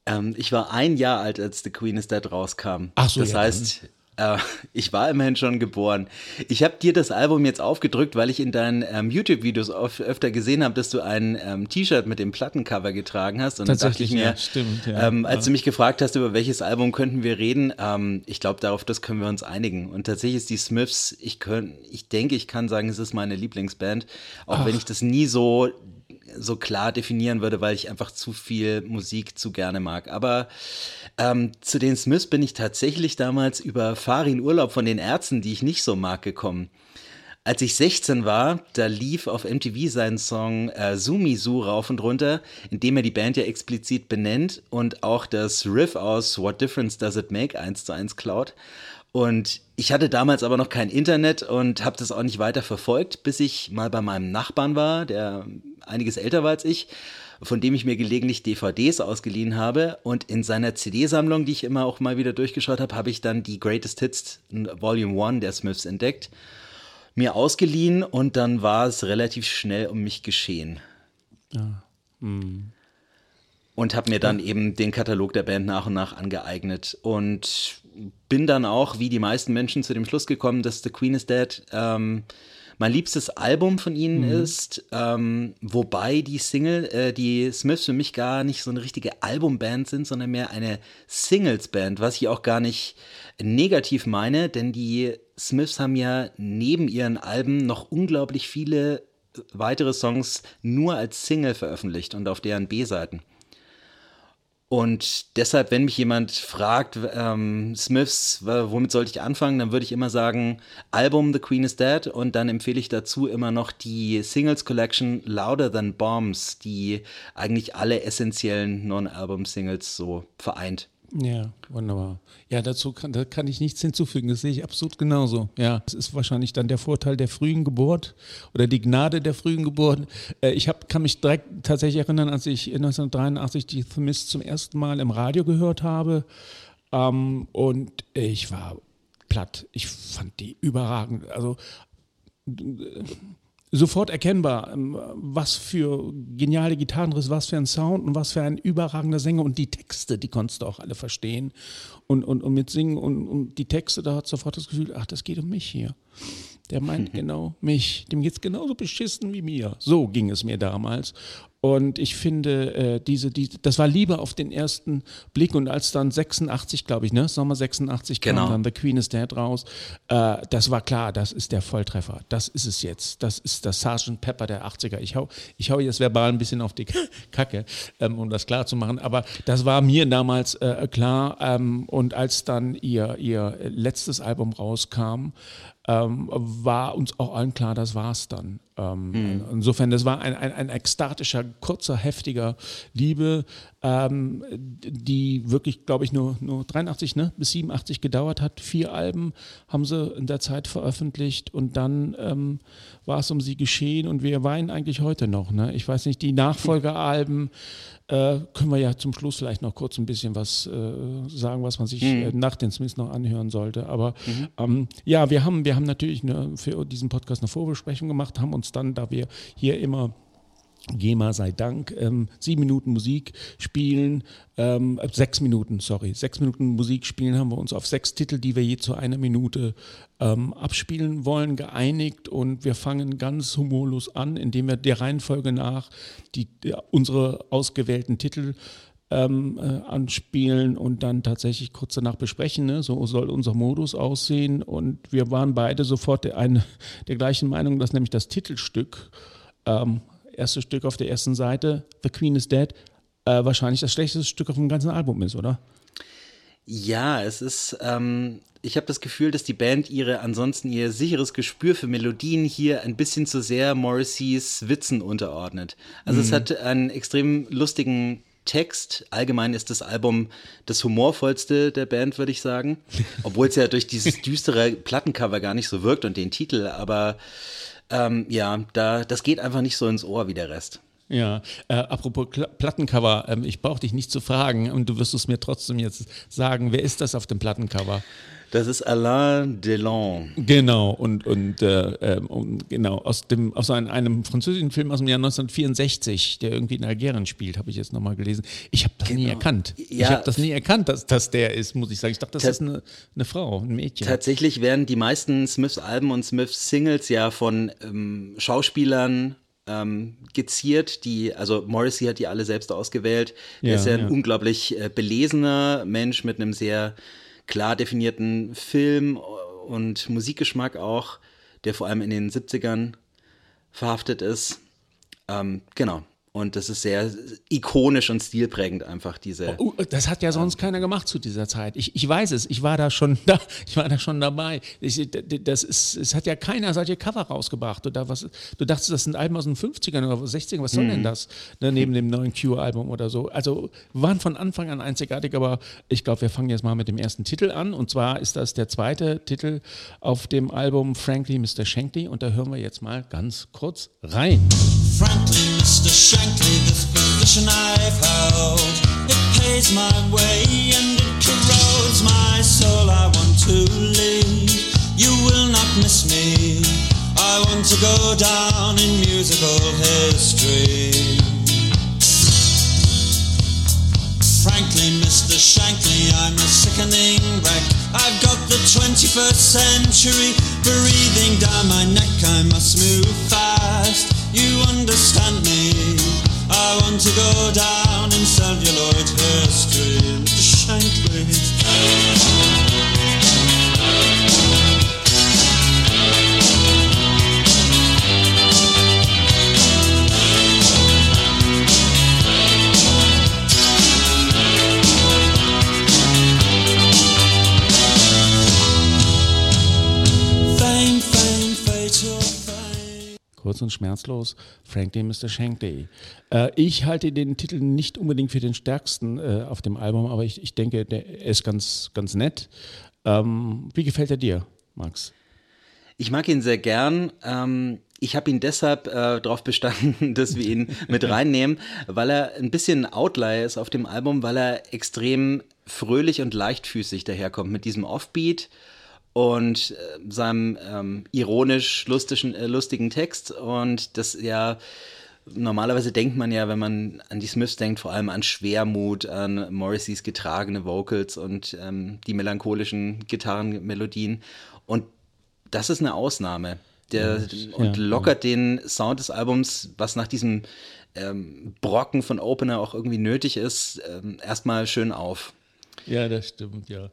Ähm, ich war ein Jahr alt, als The Queen is Dead rauskam. Ach so, das ja, heißt, äh, ich war immerhin schon geboren. Ich habe dir das Album jetzt aufgedrückt, weil ich in deinen ähm, YouTube-Videos öfter gesehen habe, dass du ein ähm, T-Shirt mit dem Plattencover getragen hast. Und dann dachte ich mir, ja, stimmt, ja, ähm, als du mich gefragt hast, über welches Album könnten wir reden, ähm, ich glaube, darauf das können wir uns einigen. Und tatsächlich ist die Smiths, ich, könnt, ich denke, ich kann sagen, es ist meine Lieblingsband, auch Ach. wenn ich das nie so so klar definieren würde, weil ich einfach zu viel Musik zu gerne mag. Aber ähm, zu den Smiths bin ich tatsächlich damals über Farin Urlaub von den Ärzten, die ich nicht so mag, gekommen. Als ich 16 war, da lief auf MTV sein Song äh, Sumisu rauf und runter, in dem er die Band ja explizit benennt und auch das Riff aus What Difference Does It Make eins zu eins klaut. Und ich hatte damals aber noch kein Internet und habe das auch nicht weiter verfolgt, bis ich mal bei meinem Nachbarn war, der einiges älter war als ich, von dem ich mir gelegentlich DVDs ausgeliehen habe. Und in seiner CD-Sammlung, die ich immer auch mal wieder durchgeschaut habe, habe ich dann die Greatest Hits Volume 1 der Smiths entdeckt, mir ausgeliehen und dann war es relativ schnell um mich geschehen. Ja. Hm und habe mir dann eben den Katalog der Band nach und nach angeeignet und bin dann auch, wie die meisten Menschen, zu dem Schluss gekommen, dass The Queen is Dead ähm, mein liebstes Album von ihnen mhm. ist, ähm, wobei die Single, äh, die Smiths für mich gar nicht so eine richtige Albumband sind, sondern mehr eine Singles-Band, was ich auch gar nicht negativ meine, denn die Smiths haben ja neben ihren Alben noch unglaublich viele weitere Songs nur als Single veröffentlicht und auf deren B-Seiten. Und deshalb, wenn mich jemand fragt, ähm, Smiths, womit sollte ich anfangen, dann würde ich immer sagen, Album The Queen is Dead und dann empfehle ich dazu immer noch die Singles Collection Louder Than Bombs, die eigentlich alle essentiellen Non-Album-Singles so vereint. Ja, wunderbar. Ja, dazu kann, da kann ich nichts hinzufügen. Das sehe ich absolut genauso. Ja, es ist wahrscheinlich dann der Vorteil der frühen Geburt oder die Gnade der frühen Geburt. Äh, ich hab, kann mich direkt tatsächlich erinnern, als ich 1983 die The Mist zum ersten Mal im Radio gehört habe. Ähm, und ich war platt. Ich fand die überragend. Also sofort erkennbar, ähm, was für geniale Gitarrenriss, was für ein Sound und was für ein überragender Sänger und die Texte, die konntest du auch alle verstehen und, und, und mit Singen und, und die Texte, da hat sofort das Gefühl, ach, das geht um mich hier. Der meint genau mich. Dem geht es genauso beschissen wie mir. So ging es mir damals. Und ich finde, äh, diese, die, das war Liebe auf den ersten Blick. Und als dann 86, glaube ich, ne, Sommer 86 kam genau. dann The Queen is Dead raus, äh, das war klar, das ist der Volltreffer. Das ist es jetzt. Das ist das Sgt. Pepper der 80er. Ich hau, ich hau jetzt verbal ein bisschen auf die Kacke, ähm, um das klar zu machen. Aber das war mir damals äh, klar. Ähm, und als dann ihr, ihr letztes Album rauskam, ähm, war uns auch allen klar, das war's dann. Ähm, mhm. Insofern, das war ein, ein, ein, ekstatischer, kurzer, heftiger Liebe, ähm, die wirklich, glaube ich, nur, nur 83 ne, bis 87 gedauert hat. Vier Alben haben sie in der Zeit veröffentlicht und dann ähm, war es um sie geschehen und wir weinen eigentlich heute noch. Ne? Ich weiß nicht, die Nachfolgealben äh, können wir ja zum Schluss vielleicht noch kurz ein bisschen was äh, sagen, was man sich mhm. äh, nach den Smiths noch anhören sollte. Aber mhm. ähm, ja, wir haben, wir haben natürlich eine, für diesen Podcast eine Vorbesprechung gemacht, haben uns dann, da wir hier immer GEMA sei Dank, ähm, sieben Minuten Musik spielen, ähm, sechs Minuten, sorry, sechs Minuten Musik spielen, haben wir uns auf sechs Titel, die wir je zu einer Minute ähm, abspielen wollen, geeinigt und wir fangen ganz humorlos an, indem wir der Reihenfolge nach die, ja, unsere ausgewählten Titel ähm, äh, anspielen und dann tatsächlich kurz danach besprechen. Ne? So soll unser Modus aussehen. Und wir waren beide sofort der, eine, der gleichen Meinung, dass nämlich das Titelstück ähm, erste Stück auf der ersten Seite, The Queen is Dead, äh, wahrscheinlich das schlechteste Stück auf dem ganzen Album ist, oder? Ja, es ist, ähm, ich habe das Gefühl, dass die Band ihre ansonsten ihr sicheres Gespür für Melodien hier ein bisschen zu sehr Morrisseys Witzen unterordnet. Also mhm. es hat einen extrem lustigen Text. Allgemein ist das Album das humorvollste der Band, würde ich sagen. Obwohl es ja durch dieses düstere Plattencover gar nicht so wirkt und den Titel, aber ähm, ja, da, das geht einfach nicht so ins Ohr wie der Rest. Ja, äh, apropos Kla Plattencover, ähm, ich brauche dich nicht zu fragen und du wirst es mir trotzdem jetzt sagen, wer ist das auf dem Plattencover? Das ist Alain Delon. Genau, und, und, äh, ähm, und genau, aus, dem, aus einem, einem, französischen Film aus dem Jahr 1964, der irgendwie in Algerien spielt, habe ich jetzt nochmal gelesen. Ich habe das genau. nie erkannt. Ja. Ich habe das nie erkannt, dass das der ist, muss ich sagen. Ich dachte, das Ta ist eine, eine, Frau, ein Mädchen. Tatsächlich werden die meisten Smiths-Alben und Smiths-Singles ja von ähm, Schauspielern ähm, geziert, die, also Morrissey hat die alle selbst ausgewählt. Er ist ja ein ja. unglaublich äh, belesener Mensch mit einem sehr klar definierten Film und Musikgeschmack auch, der vor allem in den 70ern verhaftet ist. Ähm, genau. Und das ist sehr ikonisch und stilprägend einfach diese. Oh, das hat ja sonst keiner gemacht zu dieser Zeit. Ich, ich weiß es, ich war da schon da, ich war da schon dabei. Ich, das ist, es hat ja keiner solche Cover rausgebracht. Oder was, du dachtest, das sind Alben aus den 50ern oder 60ern, was soll mhm. denn das? Ne, neben dem neuen Cure-Album oder so. Also waren von Anfang an einzigartig, aber ich glaube, wir fangen jetzt mal mit dem ersten Titel an. Und zwar ist das der zweite Titel auf dem Album Frankly Mr. Shankly. Und da hören wir jetzt mal ganz kurz rein. Frankly Mr. Shankly. this position I've held, it pays my way and it corrodes my soul. I want to leave. You will not miss me. I want to go down in musical history. Frankly, Mr. Shankly, I'm a sickening wreck. I've got the 21st century breathing down my neck. I must move fast. You understand me? I want to go down in celluloid history, Mr. Shankly. Kurz und schmerzlos, Frankly Mr. Shankly. Äh, ich halte den Titel nicht unbedingt für den stärksten äh, auf dem Album, aber ich, ich denke, der ist ganz, ganz nett. Ähm, wie gefällt er dir, Max? Ich mag ihn sehr gern. Ähm, ich habe ihn deshalb äh, darauf bestanden, dass wir ihn mit reinnehmen, weil er ein bisschen Outlier ist auf dem Album, weil er extrem fröhlich und leichtfüßig daherkommt mit diesem Offbeat und äh, seinem ähm, ironisch lustigen, äh, lustigen Text. Und das ja, normalerweise denkt man ja, wenn man an die Smiths denkt, vor allem an Schwermut, an Morrisseys getragene Vocals und ähm, die melancholischen Gitarrenmelodien. Und das ist eine Ausnahme. Der, ja, und ja, lockert ja. den Sound des Albums, was nach diesem ähm, Brocken von Opener auch irgendwie nötig ist, ähm, erstmal schön auf. Ja, das stimmt, ja.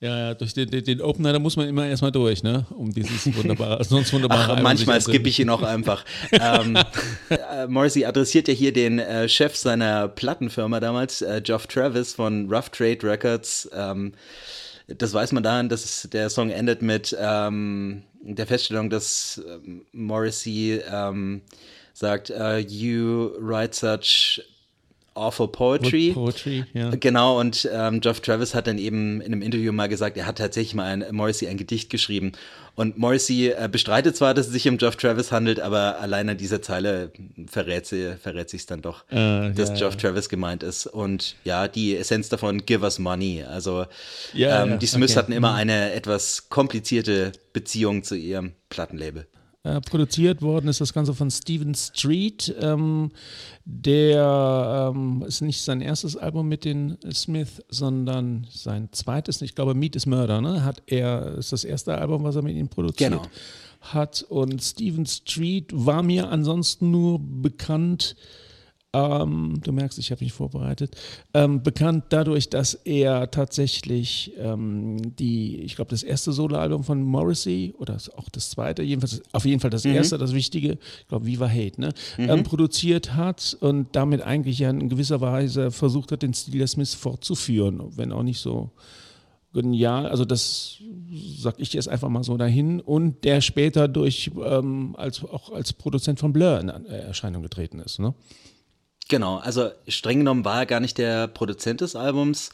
Ja, ja, durch den, den, den, Opener, da muss man immer erstmal durch, ne? Um dieses wunderbare, sonst wunderbare. Ach, manchmal skippe ich ihn auch einfach. ähm, äh, Morrissey adressiert ja hier den äh, Chef seiner Plattenfirma damals, äh, Geoff Travis von Rough Trade Records. Ähm, das weiß man daran, dass der Song endet mit ähm, der Feststellung, dass ähm, Morrissey ähm, sagt, uh, you write such Awful Poetry. Poetry, ja. Genau, und ähm, Geoff Travis hat dann eben in einem Interview mal gesagt, er hat tatsächlich mal ein, Morrissey ein Gedicht geschrieben. Und Morrissey äh, bestreitet zwar, dass es sich um Geoff Travis handelt, aber allein an dieser Zeile verrät, sie, verrät sich dann doch, äh, dass ja, Geoff ja. Travis gemeint ist. Und ja, die Essenz davon, give us money. Also ja, ähm, die Smiths okay. hatten immer mhm. eine etwas komplizierte Beziehung zu ihrem Plattenlabel. Äh, produziert worden ist das Ganze von Steven Street. Ähm, der ähm, ist nicht sein erstes Album mit den Smith, sondern sein zweites. Ich glaube, Meet is Murder. Ne? Hat er ist das erste Album, was er mit ihnen produziert genau. hat. Und Steven Street war mir ansonsten nur bekannt ähm, du merkst, ich habe mich vorbereitet, ähm, bekannt dadurch, dass er tatsächlich ähm, die, ich glaube, das erste Soloalbum von Morrissey oder auch das zweite, jedenfalls auf jeden Fall das mhm. erste, das Wichtige, ich glaube, Viva Hate, ne, mhm. Ähm, produziert hat und damit eigentlich ja in gewisser Weise versucht hat, den Stil der Smiths fortzuführen, wenn auch nicht so genial, also das sag ich jetzt einfach mal so dahin und der später durch ähm, als auch als Produzent von Blur in Erscheinung getreten ist. Ne? Genau, also streng genommen war er gar nicht der Produzent des Albums.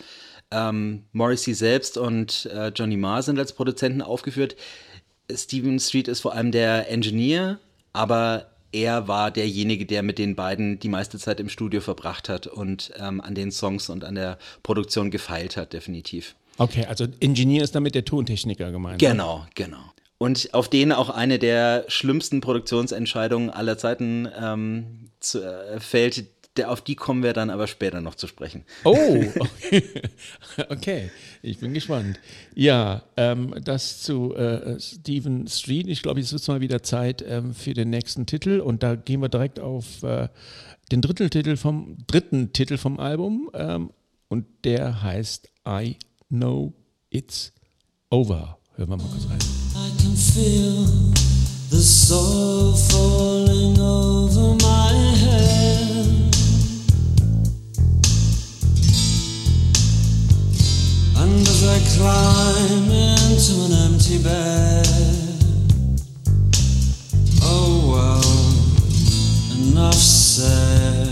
Ähm, Morrissey selbst und äh, Johnny Marr sind als Produzenten aufgeführt. Steven Street ist vor allem der Engineer, aber er war derjenige, der mit den beiden die meiste Zeit im Studio verbracht hat und ähm, an den Songs und an der Produktion gefeilt hat, definitiv. Okay, also Ingenieur ist damit der Tontechniker gemeint. Genau, genau. Und auf den auch eine der schlimmsten Produktionsentscheidungen aller Zeiten ähm, zu, äh, fällt, der, auf die kommen wir dann aber später noch zu sprechen. Oh, okay. okay. Ich bin gespannt. Ja, ähm, das zu äh, Stephen Street. Ich glaube, jetzt wird es mal wieder Zeit ähm, für den nächsten Titel und da gehen wir direkt auf äh, den dritten Titel vom dritten Titel vom Album ähm, und der heißt I Know It's Over. Hören wir mal kurz rein. I can feel the soul falling over my And as I climb into an empty bed, oh well, enough said.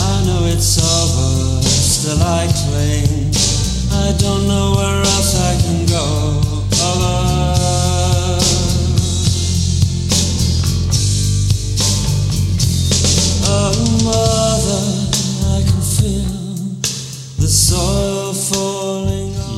I know it's over, still I cling. I don't know where else I can go. Oh, mother.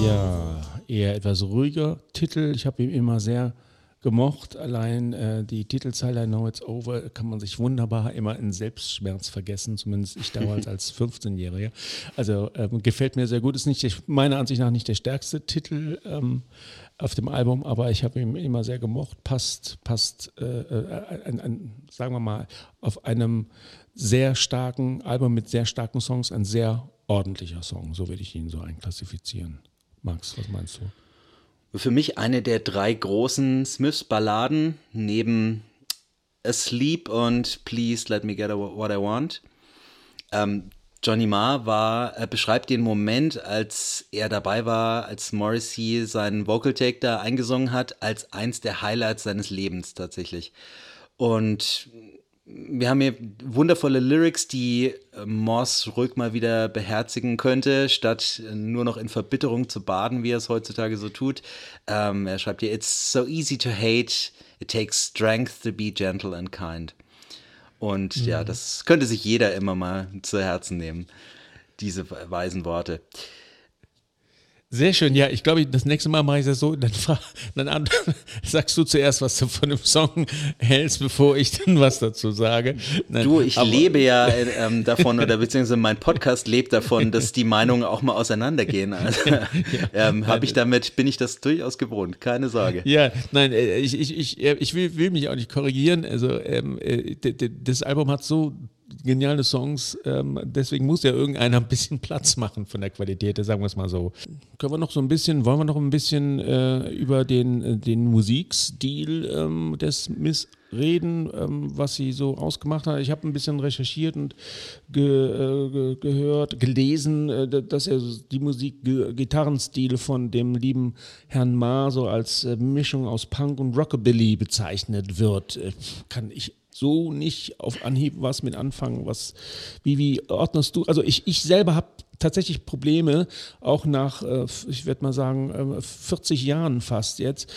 Ja, eher etwas ruhiger Titel. Ich habe ihn immer sehr gemocht. Allein äh, die Titelzeile I Know It's Over kann man sich wunderbar immer in Selbstschmerz vergessen, zumindest ich damals als 15-Jähriger. Also ähm, gefällt mir sehr gut. Ist nicht der, meiner Ansicht nach nicht der stärkste Titel ähm, auf dem Album, aber ich habe ihn immer sehr gemocht. Passt, passt, äh, äh, ein, ein, sagen wir mal, auf einem sehr starken Album mit sehr starken Songs, ein sehr ordentlicher Song. So würde ich ihn so einklassifizieren. Max, was meinst du? Für mich eine der drei großen Smiths-Balladen neben Asleep und Please Let Me Get What I Want. Ähm, Johnny Marr war, äh, beschreibt den Moment, als er dabei war, als Morrissey seinen Vocal Take da eingesungen hat, als eins der Highlights seines Lebens tatsächlich. Und wir haben hier wundervolle Lyrics, die äh, Moss ruhig mal wieder beherzigen könnte, statt äh, nur noch in Verbitterung zu baden, wie er es heutzutage so tut. Ähm, er schreibt hier, It's so easy to hate, it takes strength to be gentle and kind. Und mhm. ja, das könnte sich jeder immer mal zu Herzen nehmen, diese weisen Worte. Sehr schön, ja. Ich glaube, das nächste Mal mache ich das so, dann, dann sagst du zuerst, was du von dem Song hältst, bevor ich dann was dazu sage. Nein, du, ich lebe ja ähm, davon, oder beziehungsweise mein Podcast lebt davon, dass die Meinungen auch mal auseinandergehen. Also ja, ähm, habe ich damit, bin ich das durchaus gewohnt, keine Sorge. Ja, nein, äh, ich, ich, ich, äh, ich will, will mich auch nicht korrigieren. Also ähm, äh, das Album hat so geniale Songs. Ähm, deswegen muss ja irgendeiner ein bisschen Platz machen von der Qualität, sagen wir es mal so. Können wir noch so ein bisschen, wollen wir noch ein bisschen äh, über den, äh, den Musikstil ähm, des Smiths reden, ähm, was sie so ausgemacht hat. Ich habe ein bisschen recherchiert und ge, äh, ge, gehört, gelesen, äh, dass er die Musik, Gitarrenstil von dem lieben Herrn Ma so als äh, Mischung aus Punk und Rockabilly bezeichnet wird. Äh, kann ich so nicht auf Anhieb was mit anfangen. Was, wie, wie ordnest du? Also ich, ich selber habe tatsächlich Probleme, auch nach, äh, ich werde mal sagen, 40 äh, Jahren fast jetzt,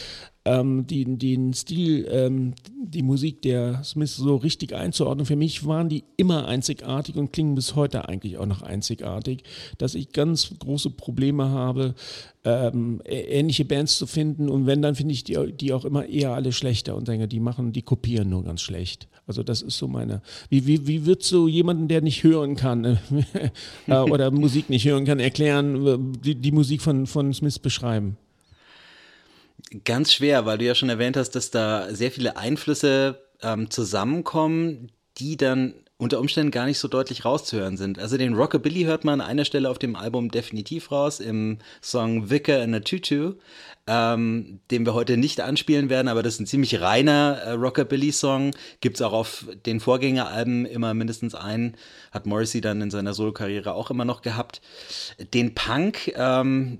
ähm, den, den Stil, ähm, die Musik der Smiths so richtig einzuordnen. Für mich waren die immer einzigartig und klingen bis heute eigentlich auch noch einzigartig, dass ich ganz große Probleme habe, ähm, ähnliche Bands zu finden und wenn, dann finde ich die, die auch immer eher alle schlechter und denke, die machen, die kopieren nur ganz schlecht. Also das ist so meine, wie, wie, wie wird so jemanden, der nicht hören kann äh, oder Musik nicht hören kann, erklären, äh, die, die Musik von, von Smith beschreiben? Ganz schwer, weil du ja schon erwähnt hast, dass da sehr viele Einflüsse ähm, zusammenkommen, die dann unter Umständen gar nicht so deutlich rauszuhören sind. Also den Rockabilly hört man an einer Stelle auf dem Album definitiv raus, im Song Vicar in a Tutu, ähm, den wir heute nicht anspielen werden, aber das ist ein ziemlich reiner äh, Rockabilly-Song. Gibt es auch auf den Vorgängeralben immer mindestens einen, hat Morrissey dann in seiner Solokarriere auch immer noch gehabt. Den Punk, ähm,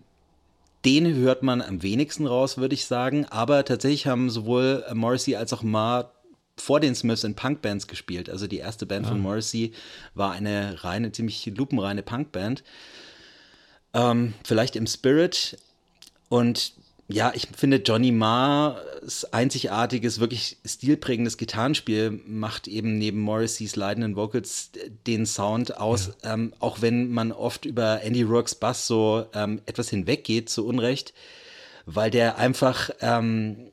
den hört man am wenigsten raus, würde ich sagen. Aber tatsächlich haben sowohl Morrissey als auch Ma vor den Smiths in Punkbands gespielt. Also die erste Band ah. von Morrissey war eine reine, ziemlich lupenreine Punkband. Ähm, vielleicht im Spirit. Und ja, ich finde Johnny Marrs einzigartiges, wirklich stilprägendes Gitarrenspiel macht eben neben Morrisseys leidenden Vocals den Sound aus, ja. ähm, auch wenn man oft über Andy Rooks Bass so ähm, etwas hinweggeht, zu Unrecht, weil der einfach ähm,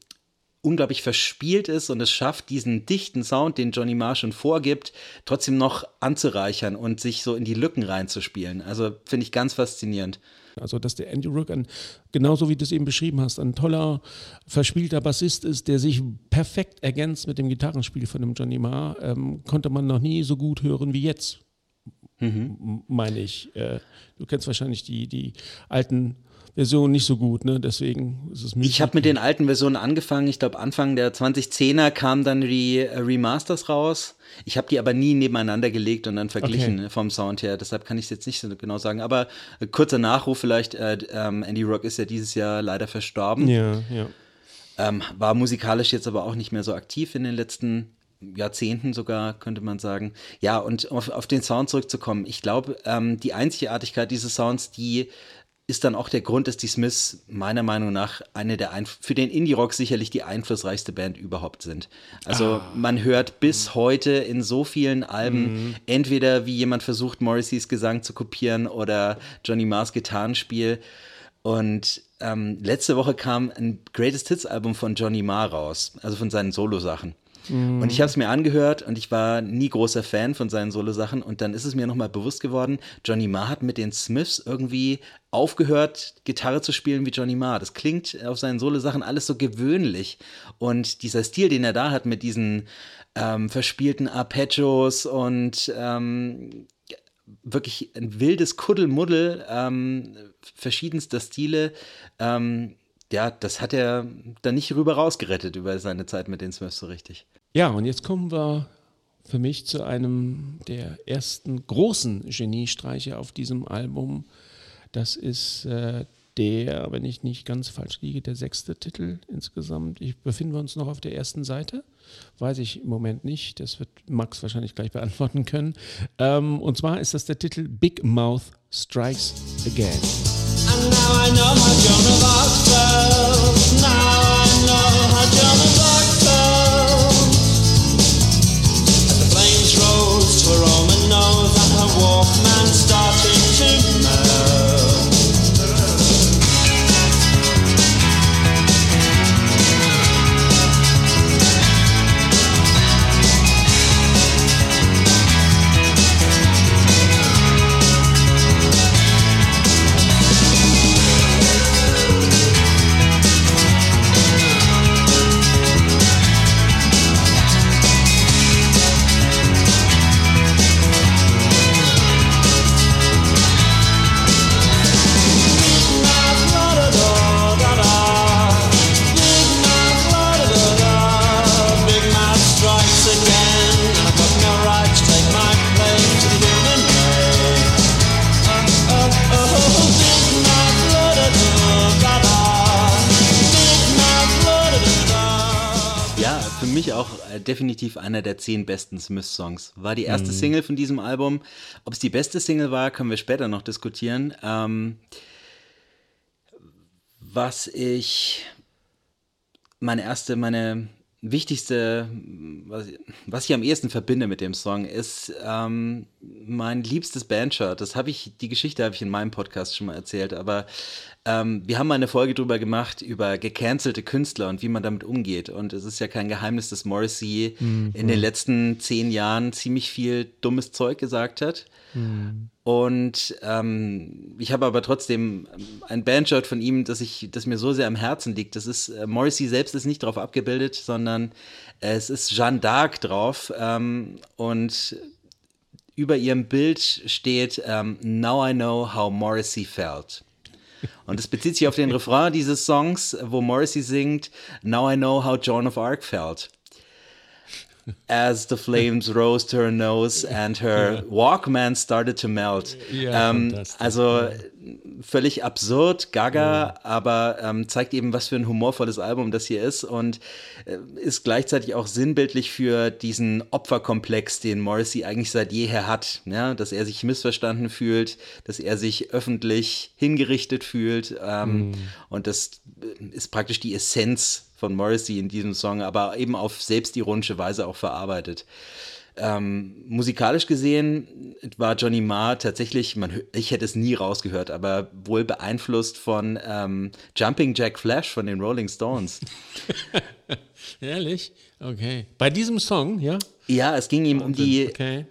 unglaublich verspielt ist und es schafft, diesen dichten Sound, den Johnny Marr schon vorgibt, trotzdem noch anzureichern und sich so in die Lücken reinzuspielen. Also finde ich ganz faszinierend. Also, dass der Andy Rook ein, genauso wie du es eben beschrieben hast, ein toller, verspielter Bassist ist, der sich perfekt ergänzt mit dem Gitarrenspiel von dem Johnny Marr, ähm, konnte man noch nie so gut hören wie jetzt. Mhm. Meine ich. Äh, du kennst wahrscheinlich die, die alten Version nicht so gut, ne? Deswegen ist es Ich habe mit den alten Versionen angefangen. Ich glaube, Anfang der 2010er kamen dann die äh, Remasters raus. Ich habe die aber nie nebeneinander gelegt und dann verglichen okay. vom Sound her. Deshalb kann ich es jetzt nicht so genau sagen. Aber äh, kurzer Nachruf vielleicht: äh, ähm, Andy Rock ist ja dieses Jahr leider verstorben. Ja, ja. Ähm, war musikalisch jetzt aber auch nicht mehr so aktiv in den letzten Jahrzehnten sogar, könnte man sagen. Ja, und auf, auf den Sound zurückzukommen. Ich glaube, ähm, die Einzigartigkeit dieses Sounds, die ist dann auch der Grund, dass die Smiths meiner Meinung nach eine der Einf für den Indie-Rock sicherlich die einflussreichste Band überhaupt sind. Also ah. man hört bis heute in so vielen Alben mhm. entweder wie jemand versucht, Morrisseys Gesang zu kopieren oder Johnny Marrs Gitarrenspiel. Und ähm, letzte Woche kam ein Greatest Hits Album von Johnny Marr raus, also von seinen Solo-Sachen. Mhm. Und ich habe es mir angehört und ich war nie großer Fan von seinen Solo-Sachen. Und dann ist es mir nochmal bewusst geworden, Johnny Marr hat mit den Smiths irgendwie aufgehört, Gitarre zu spielen wie Johnny Marr. Das klingt auf seinen Solo-Sachen alles so gewöhnlich. Und dieser Stil, den er da hat mit diesen ähm, verspielten Arpeggios und ähm, wirklich ein wildes Kuddelmuddel ähm, verschiedenster Stile. Ähm, ja, das hat er dann nicht rüber rausgerettet über seine Zeit mit den Smiths so richtig. Ja, und jetzt kommen wir für mich zu einem der ersten großen Geniestreiche auf diesem Album. Das ist äh, der, wenn ich nicht ganz falsch liege, der sechste Titel insgesamt. Ich befinden wir uns noch auf der ersten Seite. Weiß ich im Moment nicht. Das wird Max wahrscheinlich gleich beantworten können. Ähm, und zwar ist das der Titel Big Mouth Strikes Again. And now I know my Joan of Arc. Now definitiv einer der zehn besten Smith-Songs. War die erste mhm. Single von diesem Album. Ob es die beste Single war, können wir später noch diskutieren. Ähm, was ich, meine erste, meine wichtigste, was, was, ich am ehesten verbinde mit dem Song, ist ähm, mein liebstes Bandshirt. Das habe ich, die Geschichte habe ich in meinem Podcast schon mal erzählt, aber ähm, wir haben mal eine Folge drüber gemacht, über gecancelte Künstler und wie man damit umgeht. Und es ist ja kein Geheimnis, dass Morrissey mhm. in den letzten zehn Jahren ziemlich viel dummes Zeug gesagt hat. Mhm. Und ähm, ich habe aber trotzdem ein Bandshirt von ihm, das, ich, das mir so sehr am Herzen liegt. Das ist, äh, Morrissey selbst ist nicht drauf abgebildet, sondern es ist Jeanne d'Arc drauf. Ähm, und über ihrem Bild steht ähm, Now I know how Morrissey felt. Und es bezieht sich auf den Refrain dieses Songs, wo Morrissey singt, Now I know how Joan of Arc felt. As the flames rose to her nose and her Walkman started to melt. Ja, ähm, also völlig absurd, gaga, ja. aber ähm, zeigt eben, was für ein humorvolles Album das hier ist und äh, ist gleichzeitig auch sinnbildlich für diesen Opferkomplex, den Morrissey eigentlich seit jeher hat. Ja? Dass er sich missverstanden fühlt, dass er sich öffentlich hingerichtet fühlt ähm, mhm. und das ist praktisch die Essenz von Morrissey in diesem Song, aber eben auf selbstironische Weise auch verarbeitet. Ähm, musikalisch gesehen war Johnny Marr tatsächlich, man, ich hätte es nie rausgehört, aber wohl beeinflusst von ähm, Jumping Jack Flash von den Rolling Stones. Ehrlich? Okay. Bei diesem Song, ja? Ja, es ging ihm um die, okay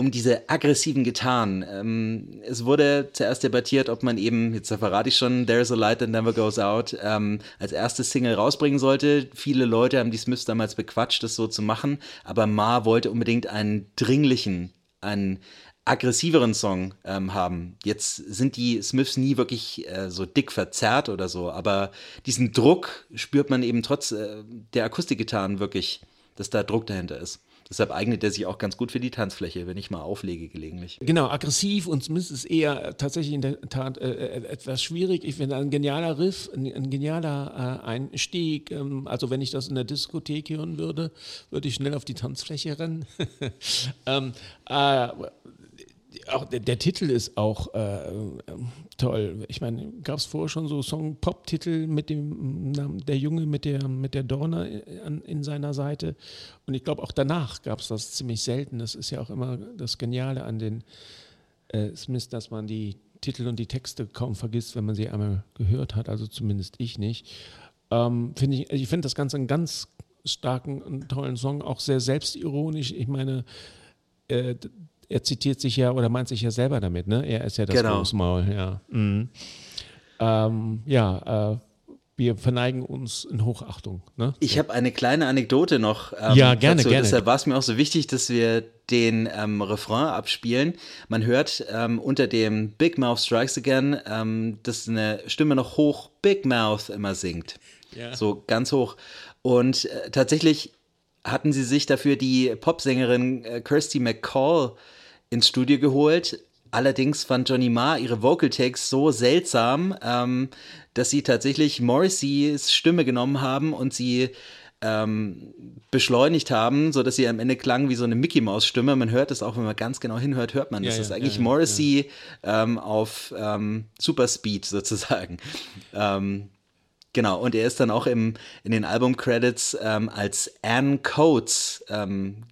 um diese aggressiven Gitarren. Ähm, es wurde zuerst debattiert, ob man eben, jetzt verrate ich schon, There's a Light That Never Goes Out, ähm, als erstes Single rausbringen sollte. Viele Leute haben die Smiths damals bequatscht, das so zu machen, aber Ma wollte unbedingt einen dringlichen, einen aggressiveren Song ähm, haben. Jetzt sind die Smiths nie wirklich äh, so dick verzerrt oder so, aber diesen Druck spürt man eben trotz äh, der Akustikgitarren wirklich, dass da Druck dahinter ist. Deshalb eignet er sich auch ganz gut für die Tanzfläche, wenn ich mal auflege gelegentlich. Genau, aggressiv und Smith ist eher tatsächlich in der Tat äh, äh, etwas schwierig. Ich finde ein genialer Riff, ein, ein genialer äh, Einstieg. Ähm, also wenn ich das in der Diskothek hören würde, würde ich schnell auf die Tanzfläche rennen. ähm, äh, auch der, der, Titel ist auch äh, toll. Ich meine, gab es vorher schon so Song-Pop-Titel mit dem Namen Der Junge mit der, mit der Dorne in, in seiner Seite. Und ich glaube, auch danach gab es das ziemlich selten. Das ist ja auch immer das Geniale an den äh, Smiths, dass man die Titel und die Texte kaum vergisst, wenn man sie einmal gehört hat. Also zumindest ich nicht. Ähm, find ich ich finde das Ganze einen ganz starken und tollen Song, auch sehr selbstironisch. Ich meine, äh, er zitiert sich ja oder meint sich ja selber damit, ne? Er ist ja das genau. Großmaul, ja. Mhm. Ähm, ja, äh, wir verneigen uns in Hochachtung. Ne? Ich habe eine kleine Anekdote noch. Ähm, ja, gerne, dazu. gerne. Deshalb war es mir auch so wichtig, dass wir den ähm, Refrain abspielen. Man hört ähm, unter dem Big Mouth Strikes Again, ähm, dass eine Stimme noch hoch Big Mouth immer singt. Ja. So ganz hoch. Und äh, tatsächlich hatten sie sich dafür die Popsängerin äh, Kirsty McCall ins Studio geholt. Allerdings fand Johnny Marr ihre Vocal Takes so seltsam, ähm, dass sie tatsächlich Morrisseys Stimme genommen haben und sie ähm, beschleunigt haben, sodass sie am Ende klang wie so eine Mickey Maus Stimme. Man hört es auch, wenn man ganz genau hinhört, hört man, ja, das ja, ist eigentlich ja, Morrissey ähm, auf ähm, Superspeed sozusagen. Ähm, genau, und er ist dann auch im, in den Album-Credits ähm, als Anne Coates ähm,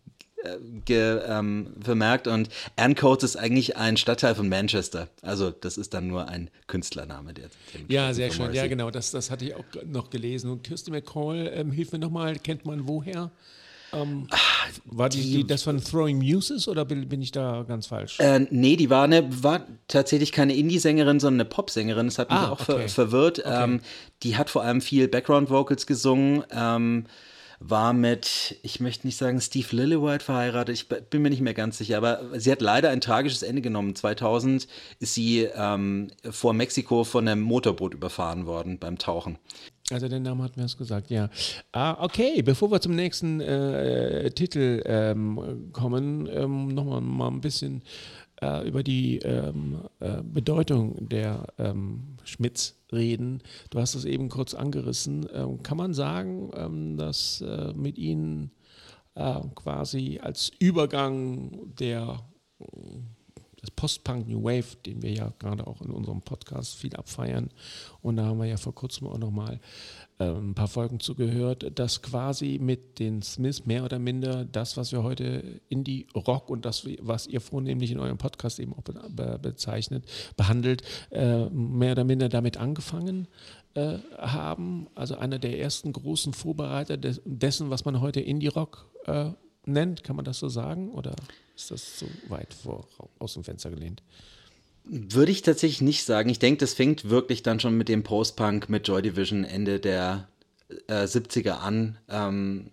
ge, ähm, vermerkt und Ancoats ist eigentlich ein Stadtteil von Manchester. Also das ist dann nur ein Künstlername. Der, ja, sehr schön. Ja, genau, das, das hatte ich auch noch gelesen. Und Kirsty McCall, ähm, hilf mir nochmal, kennt man woher? Ähm, Ach, war die, die, das von Throwing Muses oder bin, bin ich da ganz falsch? Äh, nee, die war, eine, war tatsächlich keine Indie-Sängerin, sondern eine Pop-Sängerin. Das hat mich ah, auch okay. ver verwirrt. Okay. Ähm, die hat vor allem viel Background-Vocals gesungen. War mit, ich möchte nicht sagen Steve Lillywhite verheiratet, ich bin mir nicht mehr ganz sicher, aber sie hat leider ein tragisches Ende genommen. 2000 ist sie ähm, vor Mexiko von einem Motorboot überfahren worden beim Tauchen. Also den Namen hatten wir es gesagt, ja. Ah, okay, bevor wir zum nächsten äh, Titel ähm, kommen, ähm, nochmal mal ein bisschen äh, über die ähm, äh, Bedeutung der ähm, Schmitz reden. Du hast es eben kurz angerissen. Ähm, kann man sagen, ähm, dass äh, mit ihnen äh, quasi als Übergang der des Post-Punk New Wave, den wir ja gerade auch in unserem Podcast viel abfeiern. Und da haben wir ja vor kurzem auch nochmal äh, ein paar Folgen zugehört, dass quasi mit den Smiths mehr oder minder das, was wir heute Indie-Rock und das, was ihr vornehmlich in eurem Podcast eben auch be bezeichnet, behandelt, äh, mehr oder minder damit angefangen äh, haben. Also einer der ersten großen Vorbereiter des, dessen, was man heute Indie-Rock äh, nennt, kann man das so sagen? Oder ist das so weit vor, aus dem Fenster gelehnt? Würde ich tatsächlich nicht sagen. Ich denke, das fängt wirklich dann schon mit dem Post-Punk, mit Joy Division Ende der äh, 70er an. Ähm,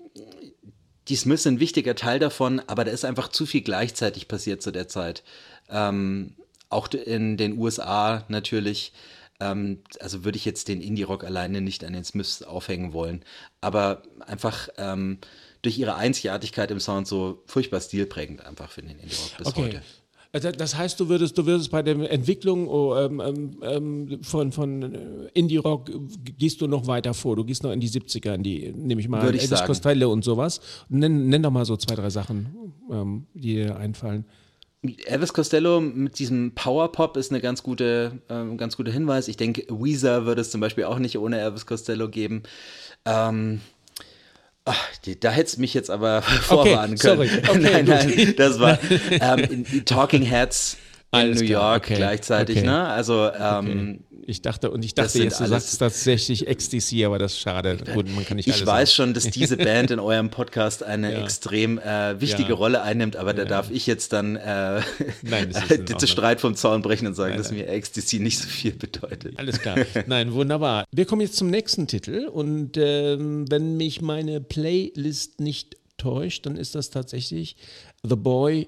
die Smiths sind ein wichtiger Teil davon, aber da ist einfach zu viel gleichzeitig passiert zu der Zeit. Ähm, auch in den USA natürlich. Ähm, also würde ich jetzt den Indie-Rock alleine nicht an den Smiths aufhängen wollen. Aber einfach ähm, durch ihre Einzigartigkeit im Sound so furchtbar stilprägend einfach für den Indie-Rock bis okay. heute. Also das heißt, du würdest, du würdest bei der Entwicklung oh, ähm, ähm, ähm von, von Indie-Rock gehst du noch weiter vor. Du gehst noch in die 70er, in die, nehme ich mal, Würde ich Elvis sagen. Costello und sowas. Nenn, nenn doch mal so zwei, drei Sachen, ähm, die dir einfallen. Elvis Costello mit diesem Power-Pop ist eine ganz gute, äh, ganz guter Hinweis. Ich denke, Weezer würde es zum Beispiel auch nicht ohne Elvis Costello geben. Ähm, Ach, die, da hätte es mich jetzt aber vorwarnen können. Sorry. Okay, nein, nein, das war ähm, Talking Heads Alles New York okay. gleichzeitig, okay. ne? Also ähm, ich dachte, und ich dachte jetzt, du sagst tatsächlich XTC, aber das ist schade. Gut, man kann nicht ich weiß sagen. schon, dass diese Band in eurem Podcast eine ja. extrem äh, wichtige ja. Rolle einnimmt, aber da darf ich jetzt dann äh, Nein, den Streit vom Zaun brechen und sagen, nein, dass nein. mir XTC nicht so viel bedeutet. Alles klar. Nein, wunderbar. Wir kommen jetzt zum nächsten Titel und ähm, wenn mich meine Playlist nicht täuscht, dann ist das tatsächlich The Boy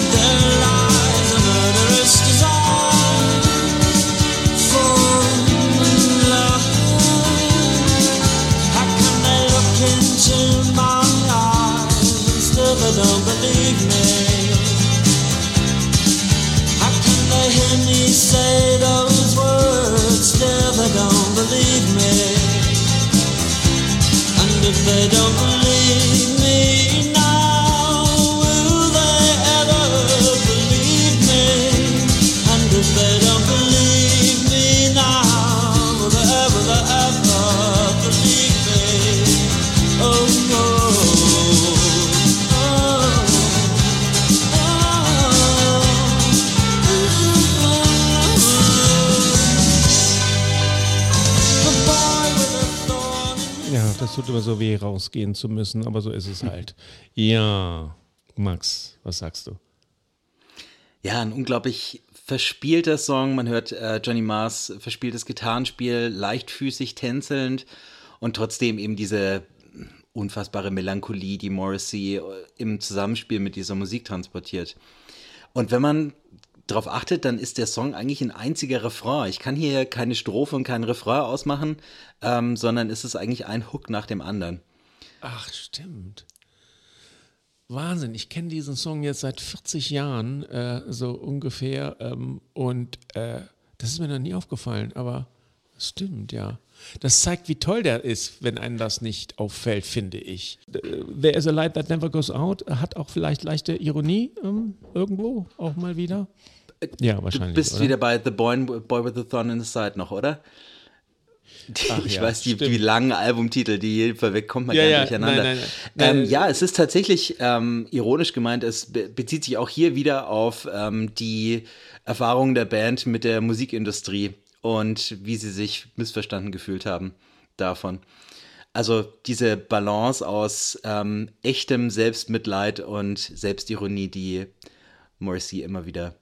And das tut immer so weh, rausgehen zu müssen, aber so ist es halt. Ja, Max, was sagst du? Ja, ein unglaublich verspielter Song. Man hört äh, Johnny Mars verspieltes Gitarrenspiel, leichtfüßig tänzelnd und trotzdem eben diese unfassbare Melancholie, die Morrissey im Zusammenspiel mit dieser Musik transportiert. Und wenn man darauf achtet, dann ist der Song eigentlich ein einziger Refrain. Ich kann hier keine Strophe und keinen Refrain ausmachen, ähm, sondern es ist eigentlich ein Hook nach dem anderen. Ach, stimmt. Wahnsinn, ich kenne diesen Song jetzt seit 40 Jahren, äh, so ungefähr, ähm, und äh, das ist mir noch nie aufgefallen, aber stimmt, ja. Das zeigt, wie toll der ist, wenn einem das nicht auffällt, finde ich. There is a light that never goes out hat auch vielleicht leichte Ironie ähm, irgendwo auch mal wieder. Ja, wahrscheinlich. Du bist oder? wieder bei The Boy, Boy with the Thorn in the Side noch, oder? Ach, ich ja, weiß, die, die, langen Albumtitel, die vorweg kommt man ja, nicht ja, durcheinander. Nein, nein, nein. Ähm, ja, es ist tatsächlich ähm, ironisch gemeint, es be bezieht sich auch hier wieder auf ähm, die Erfahrungen der Band mit der Musikindustrie und wie sie sich missverstanden gefühlt haben davon. Also diese Balance aus ähm, echtem Selbstmitleid und Selbstironie, die Morrissey immer wieder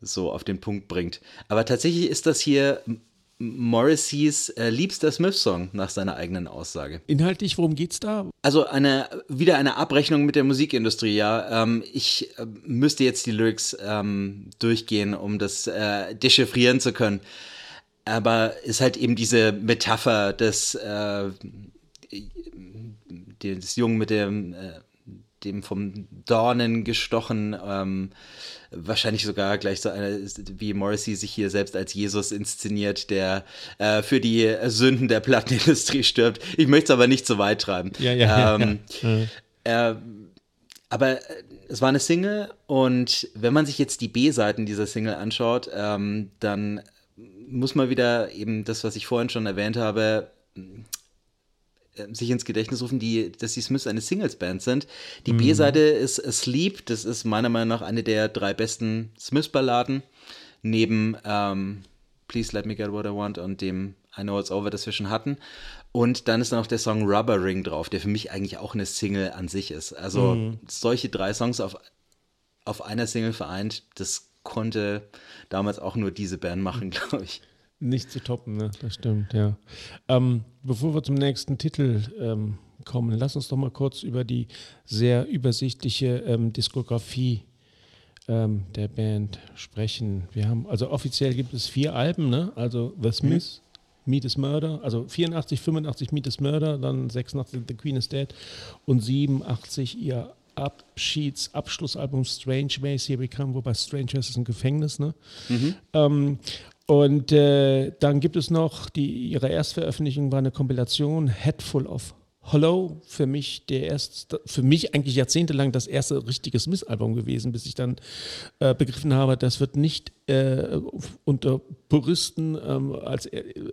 so auf den Punkt bringt. Aber tatsächlich ist das hier Morrisseys äh, liebster Smith-Song nach seiner eigenen Aussage. Inhaltlich, worum geht's da? Also eine wieder eine Abrechnung mit der Musikindustrie, ja. Ähm, ich äh, müsste jetzt die Lyrics ähm, durchgehen, um das äh, dechiffrieren zu können. Aber ist halt eben diese Metapher des, äh, des Jungen mit dem, äh, dem vom Dornen gestochen ähm, wahrscheinlich sogar gleich so eine, wie Morrissey sich hier selbst als Jesus inszeniert, der äh, für die Sünden der Plattenindustrie stirbt. Ich möchte es aber nicht so weit treiben. Ja, ja, ähm, ja. Äh, aber es war eine Single und wenn man sich jetzt die B-Seiten dieser Single anschaut, ähm, dann muss man wieder eben das, was ich vorhin schon erwähnt habe, äh, sich ins Gedächtnis rufen, die, dass die Smiths eine Singles-Band sind. Die mhm. B-Seite ist Asleep, das ist meiner Meinung nach eine der drei besten Smiths-Balladen, neben ähm, Please Let Me Get What I Want und dem I Know It's Over, das wir schon hatten. Und dann ist noch der Song Rubber Ring drauf, der für mich eigentlich auch eine Single an sich ist. Also mhm. solche drei Songs auf, auf einer Single vereint, das konnte damals auch nur diese Band machen, glaube ich. Nicht zu toppen, ne? das stimmt, ja. Ähm, bevor wir zum nächsten Titel ähm, kommen, lass uns doch mal kurz über die sehr übersichtliche ähm, Diskografie ähm, der Band sprechen. Wir haben, also offiziell gibt es vier Alben, ne? also The Smiths, mhm. Meet is Murder, also 84, 85 Meet is Murder, dann 86 The Queen is Dead und 87 ihr Abschieds-, Abschlussalbum Strange Ways Here We Come, wobei Strange Ways ist ein Gefängnis, ne? Mhm. Ähm, und äh, dann gibt es noch, die, ihre Erstveröffentlichung war eine Kompilation, Head Full of Hollow für mich der erste, für mich eigentlich jahrzehntelang das erste richtige Smith-Album gewesen, bis ich dann äh, begriffen habe, das wird nicht äh, unter Puristen ähm, als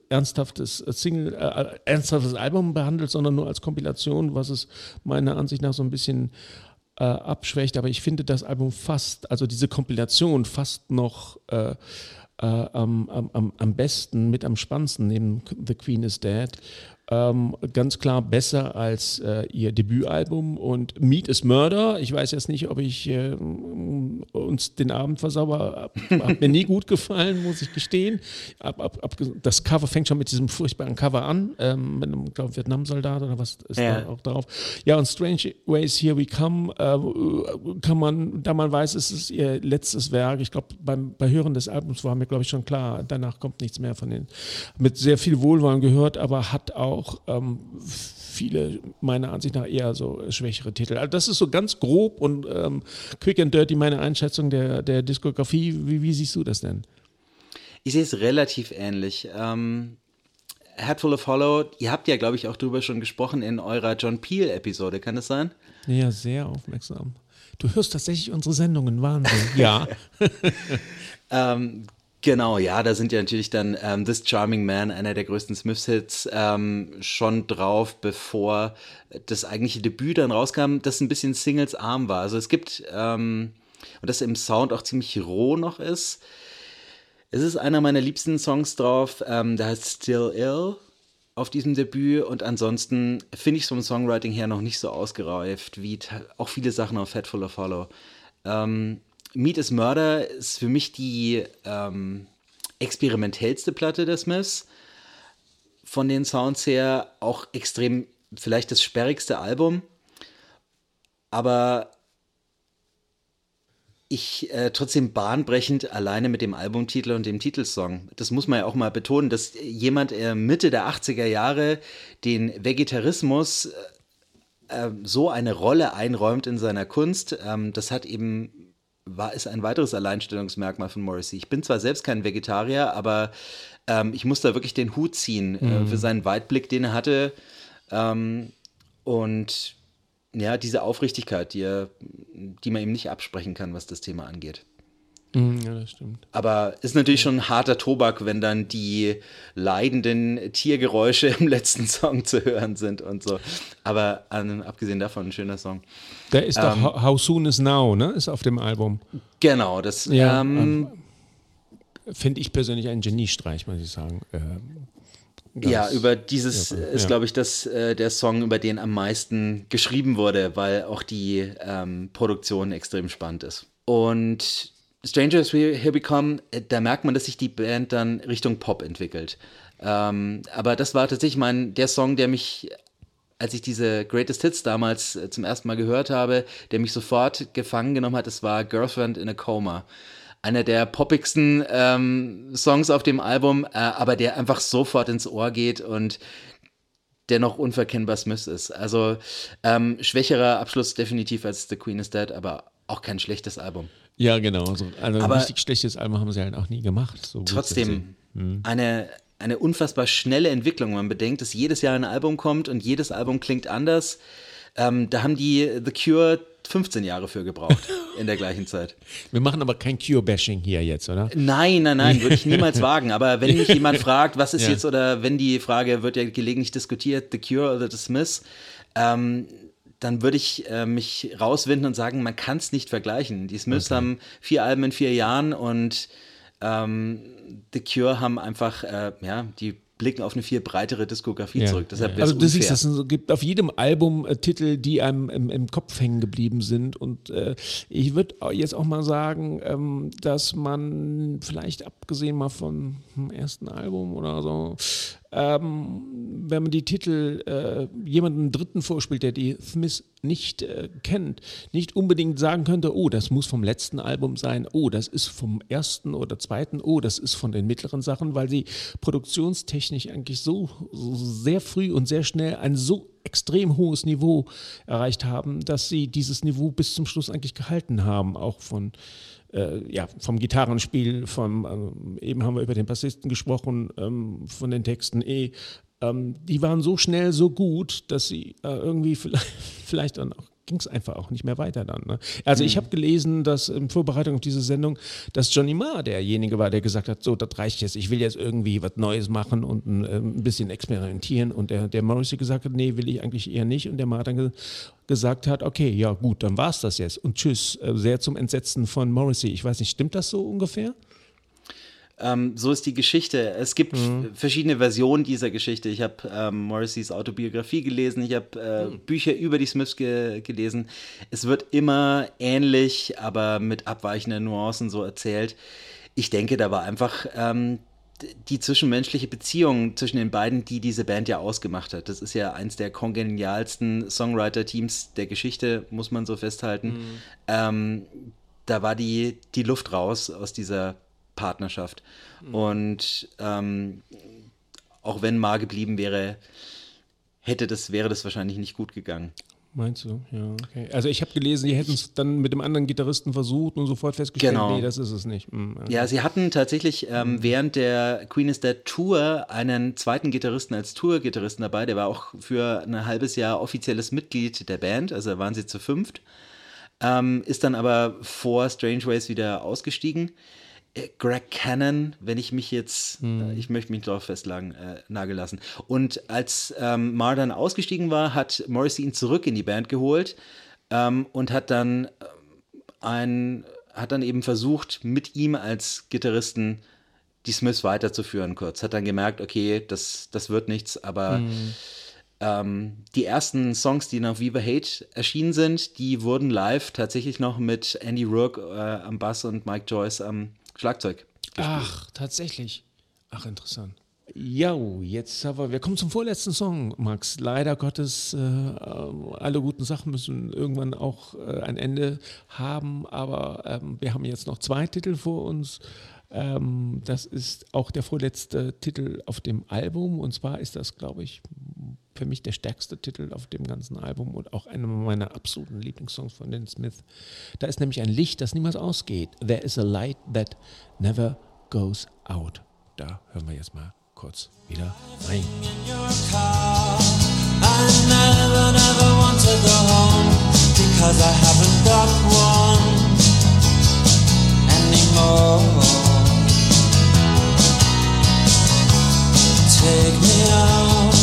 ernsthaftes Single, äh, ernsthaftes Album behandelt, sondern nur als Kompilation, was es meiner Ansicht nach so ein bisschen äh, abschwächt. Aber ich finde das Album fast, also diese Kompilation fast noch äh, am, am, am besten, mit am spannendsten neben The Queen is Dead. Ähm, ganz klar besser als äh, ihr Debütalbum und Meat is Murder. Ich weiß jetzt nicht, ob ich äh, uns den Abend versauber. Hat mir nie gut gefallen, muss ich gestehen. Ab, ab, das Cover fängt schon mit diesem furchtbaren Cover an, ähm, mit einem, glaube Vietnam-Soldat oder was ist ja. da auch drauf. Ja, und Strange Ways Here We Come äh, kann man, da man weiß, es ist ihr letztes Werk. Ich glaube, bei Hören des Albums war mir, glaube ich, schon klar, danach kommt nichts mehr von denen. Mit sehr viel Wohlwollen gehört, aber hat auch auch ähm, viele meiner Ansicht nach eher so schwächere Titel. Also das ist so ganz grob und ähm, quick and dirty meine Einschätzung der, der Diskografie. Wie, wie siehst du das denn? Ich sehe es relativ ähnlich. Ähm, Headful of Hollow, ihr habt ja, glaube ich, auch drüber schon gesprochen in eurer John Peel-Episode, kann das sein? Ja, sehr aufmerksam. Du hörst tatsächlich unsere Sendungen, Wahnsinn. Ja. ähm, Genau, ja, da sind ja natürlich dann ähm, This Charming Man, einer der größten Smiths-Hits, ähm, schon drauf, bevor das eigentliche Debüt dann rauskam, das ein bisschen Singles-arm war. Also es gibt, ähm, und das im Sound auch ziemlich roh noch ist, es ist einer meiner liebsten Songs drauf, ähm, der heißt Still Ill auf diesem Debüt und ansonsten finde ich es vom Songwriting her noch nicht so ausgereift, wie auch viele Sachen auf Head Full of Hollow. Ähm, Meat is Murder ist für mich die ähm, experimentellste Platte der Smiths. Von den Sounds her auch extrem, vielleicht das sperrigste Album. Aber ich äh, trotzdem bahnbrechend alleine mit dem Albumtitel und dem Titelsong. Das muss man ja auch mal betonen, dass jemand äh, Mitte der 80er Jahre den Vegetarismus äh, äh, so eine Rolle einräumt in seiner Kunst. Ähm, das hat eben war, ist ein weiteres Alleinstellungsmerkmal von Morrissey. Ich bin zwar selbst kein Vegetarier, aber ähm, ich muss da wirklich den Hut ziehen äh, mhm. äh, für seinen Weitblick, den er hatte. Ähm, und ja, diese Aufrichtigkeit, die, er, die man ihm nicht absprechen kann, was das Thema angeht. Mhm, ja, das stimmt. Aber ist natürlich schon ein harter Tobak, wenn dann die leidenden Tiergeräusche im letzten Song zu hören sind und so. Aber an, abgesehen davon ein schöner Song. Der ist ähm, doch How Soon Is Now, ne? Ist auf dem Album. Genau, das ja, ähm, ähm, finde ich persönlich ein Geniestreich, muss ich sagen. Ähm, ja, über dieses ja, ist, glaube ich, das, äh, der Song, über den am meisten geschrieben wurde, weil auch die ähm, Produktion extrem spannend ist. Und Strangers Here We Come, äh, da merkt man, dass sich die Band dann Richtung Pop entwickelt. Ähm, aber das war tatsächlich mein, der Song, der mich, als ich diese Greatest Hits damals äh, zum ersten Mal gehört habe, der mich sofort gefangen genommen hat, das war Girlfriend in a Coma. Einer der poppigsten ähm, Songs auf dem Album, äh, aber der einfach sofort ins Ohr geht und der noch unverkennbar Smith ist. Also ähm, schwächerer Abschluss definitiv als The Queen is Dead, aber auch kein schlechtes Album. Ja, genau. Also, also ein richtig schlechtes Album haben sie halt auch nie gemacht. So trotzdem hm. eine, eine unfassbar schnelle Entwicklung. Man bedenkt, dass jedes Jahr ein Album kommt und jedes Album klingt anders. Ähm, da haben die The Cure 15 Jahre für gebraucht in der gleichen Zeit. Wir machen aber kein Cure-Bashing hier jetzt, oder? Nein, nein, nein, würde ich niemals wagen. Aber wenn mich jemand fragt, was ist ja. jetzt, oder wenn die Frage wird ja gelegentlich diskutiert, The Cure oder The Smiths, ähm, dann würde ich äh, mich rauswinden und sagen, man kann es nicht vergleichen. Die Smiths okay. haben vier Alben in vier Jahren und ähm, The Cure haben einfach, äh, ja, die blicken auf eine viel breitere Diskografie ja, zurück. Deshalb ja. Also du siehst, es gibt auf jedem Album äh, Titel, die einem im, im, Kopf hängen geblieben sind. Und äh, ich würde jetzt auch mal sagen, ähm, dass man vielleicht abgesehen mal vom ersten Album oder so, ähm, wenn man die Titel äh, jemandem Dritten vorspielt, der die Smiths nicht äh, kennt, nicht unbedingt sagen könnte, oh, das muss vom letzten Album sein, oh, das ist vom ersten oder zweiten, oh, das ist von den mittleren Sachen, weil sie produktionstechnisch eigentlich so, so sehr früh und sehr schnell ein so extrem hohes Niveau erreicht haben, dass sie dieses Niveau bis zum Schluss eigentlich gehalten haben, auch von ja, vom Gitarrenspiel, vom, ähm, eben haben wir über den Bassisten gesprochen, ähm, von den Texten eh. Ähm, die waren so schnell, so gut, dass sie äh, irgendwie vielleicht, vielleicht dann auch ging es einfach auch nicht mehr weiter dann. Ne? Also mhm. ich habe gelesen, dass in Vorbereitung auf diese Sendung, dass Johnny Marr derjenige war, der gesagt hat, so, das reicht jetzt, ich will jetzt irgendwie was Neues machen und ein, äh, ein bisschen experimentieren. Und der, der Morrissey gesagt hat, nee, will ich eigentlich eher nicht. Und der Marr dann ge gesagt hat, okay, ja gut, dann war es das jetzt. Und tschüss, äh, sehr zum Entsetzen von Morrissey. Ich weiß nicht, stimmt das so ungefähr? Ähm, so ist die Geschichte. Es gibt mhm. verschiedene Versionen dieser Geschichte. Ich habe ähm, Morrisseys Autobiografie gelesen, ich habe äh, mhm. Bücher über die Smiths ge gelesen. Es wird immer ähnlich, aber mit abweichenden Nuancen so erzählt. Ich denke, da war einfach ähm, die zwischenmenschliche Beziehung zwischen den beiden, die diese Band ja ausgemacht hat. Das ist ja eins der kongenialsten Songwriter-Teams der Geschichte, muss man so festhalten. Mhm. Ähm, da war die, die Luft raus aus dieser Partnerschaft. Mhm. Und ähm, auch wenn Ma geblieben wäre, hätte das, wäre das wahrscheinlich nicht gut gegangen. Meinst du? Ja, okay. Also ich habe gelesen, die hätten es dann mit dem anderen Gitarristen versucht und sofort festgestellt, genau. nee, das ist es nicht. Mhm, okay. Ja, sie hatten tatsächlich ähm, mhm. während der Queen is Dead Tour einen zweiten Gitarristen als Tour-Gitarristen dabei, der war auch für ein halbes Jahr offizielles Mitglied der Band, also waren sie zu fünft, ähm, ist dann aber vor Strange Ways wieder ausgestiegen. Äh, Greg Cannon, wenn ich mich jetzt, hm. äh, ich möchte mich darauf festlagen, äh, nageln lassen. Und als ähm, Mar dann ausgestiegen war, hat Morrissey ihn zurück in die Band geholt ähm, und hat dann äh, ein, hat dann eben versucht, mit ihm als Gitarristen die Smiths weiterzuführen kurz. Hat dann gemerkt, okay, das, das wird nichts, aber hm. ähm, die ersten Songs, die nach Viva Hate erschienen sind, die wurden live tatsächlich noch mit Andy Rourke äh, am Bass und Mike Joyce am Schlagzeug. Gespielt. Ach, tatsächlich. Ach, interessant. Ja, jetzt aber, wir kommen zum vorletzten Song, Max. Leider Gottes, äh, alle guten Sachen müssen irgendwann auch äh, ein Ende haben, aber ähm, wir haben jetzt noch zwei Titel vor uns. Ähm, das ist auch der vorletzte Titel auf dem Album und zwar ist das, glaube ich, für mich der stärkste Titel auf dem ganzen Album und auch einer meiner absoluten Lieblingssongs von den Smith. Da ist nämlich ein Licht, das niemals ausgeht. There is a light that never goes out. Da hören wir jetzt mal kurz wieder rein. I never, never want to go home because I haven't got one anymore. Take me out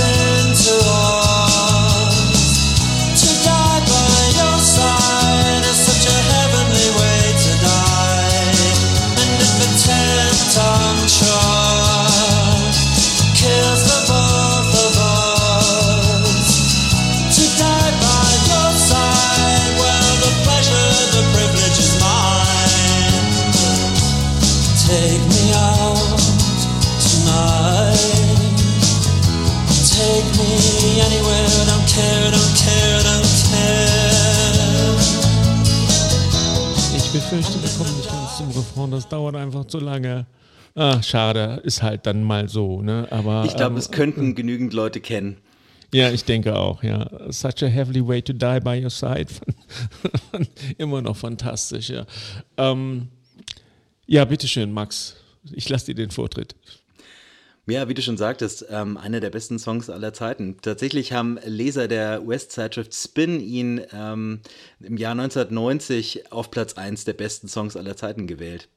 Into us Ich befürchte, wir kommen nicht ganz zum Refrain, das dauert einfach zu lange. Ah, schade, ist halt dann mal so, ne? Aber ich glaube, ähm, es könnten genügend Leute kennen. Ja, ich denke auch, ja. Such a heavily way to die by your side. Immer noch fantastisch, ja. Ähm, ja, bitteschön, Max. Ich lasse dir den Vortritt. Ja, wie du schon sagtest, ähm, einer der besten Songs aller Zeiten. Tatsächlich haben Leser der US-Zeitschrift Spin ihn ähm, im Jahr 1990 auf Platz 1 der besten Songs aller Zeiten gewählt.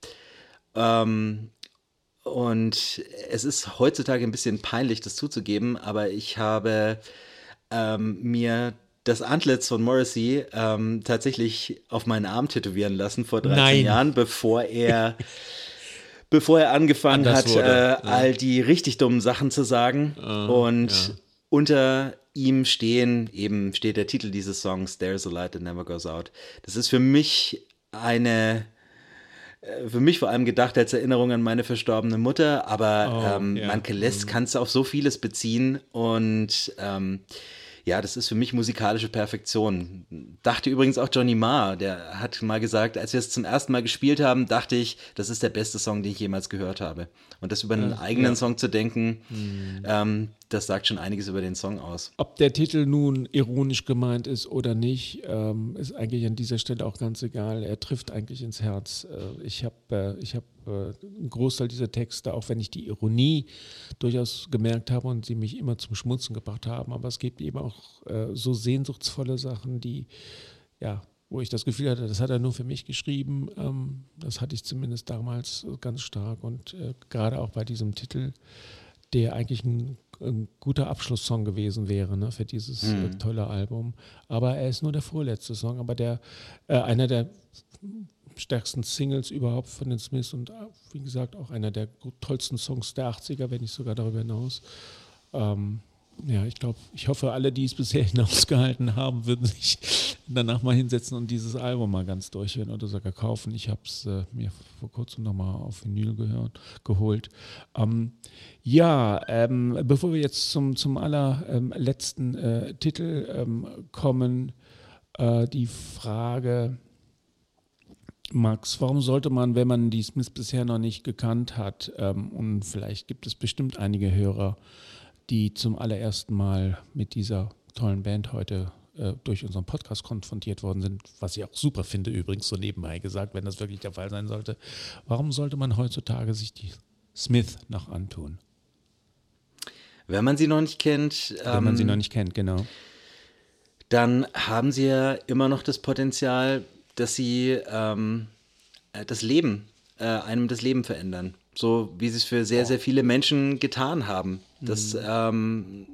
Ähm, und es ist heutzutage ein bisschen peinlich, das zuzugeben, aber ich habe ähm, mir das Antlitz von Morrissey ähm, tatsächlich auf meinen Arm tätowieren lassen vor 13 Nein. Jahren, bevor er bevor er angefangen hat, äh, ja. all die richtig dummen Sachen zu sagen. Uh, und ja. unter ihm stehen, eben steht der Titel dieses Songs, There's a Light That Never Goes Out. Das ist für mich eine äh, für mich vor allem gedacht als Erinnerung an meine verstorbene Mutter, aber oh, ähm, ja. man lässt, mhm. kann es auf so vieles beziehen und ähm, ja, das ist für mich musikalische Perfektion. Dachte übrigens auch Johnny Marr, der hat mal gesagt, als wir es zum ersten Mal gespielt haben, dachte ich, das ist der beste Song, den ich jemals gehört habe. Und das über einen ja, eigenen ja. Song zu denken, mhm. ähm, das sagt schon einiges über den Song aus. Ob der Titel nun ironisch gemeint ist oder nicht, ähm, ist eigentlich an dieser Stelle auch ganz egal. Er trifft eigentlich ins Herz. Äh, ich habe äh, hab, äh, einen Großteil dieser Texte, auch wenn ich die Ironie durchaus gemerkt habe und sie mich immer zum Schmunzen gebracht haben, aber es gibt eben auch äh, so sehnsuchtsvolle Sachen, die ja wo ich das Gefühl hatte, das hat er nur für mich geschrieben. Ähm, das hatte ich zumindest damals ganz stark und äh, gerade auch bei diesem Titel, der eigentlich ein, ein guter Abschlusssong gewesen wäre ne, für dieses äh, mhm. tolle Album. Aber er ist nur der vorletzte Song, aber der äh, einer der stärksten Singles überhaupt von den Smiths und äh, wie gesagt auch einer der tollsten Songs der 80er, wenn nicht sogar darüber hinaus. Ähm, ja, ich glaube, ich hoffe, alle, die es bisher hinausgehalten haben, würden sich danach mal hinsetzen und dieses Album mal ganz durchhören oder sogar kaufen. Ich habe es äh, mir vor kurzem nochmal auf Vinyl gehört, geholt. Ähm, ja, ähm, bevor wir jetzt zum, zum allerletzten ähm, äh, Titel ähm, kommen, äh, die Frage, Max, warum sollte man, wenn man die Smiths bisher noch nicht gekannt hat, ähm, und vielleicht gibt es bestimmt einige Hörer, die zum allerersten Mal mit dieser tollen Band heute äh, durch unseren Podcast konfrontiert worden sind, was ich auch super finde, übrigens so nebenbei gesagt, wenn das wirklich der Fall sein sollte. Warum sollte man heutzutage sich die Smith noch antun? Wenn man sie noch nicht kennt. Wenn ähm, man sie ähm, noch nicht kennt, genau. Dann haben sie ja immer noch das Potenzial, dass sie ähm, äh, das Leben, äh, einem das Leben verändern. So wie sie es für sehr, sehr viele Menschen getan haben. Das mhm. ähm,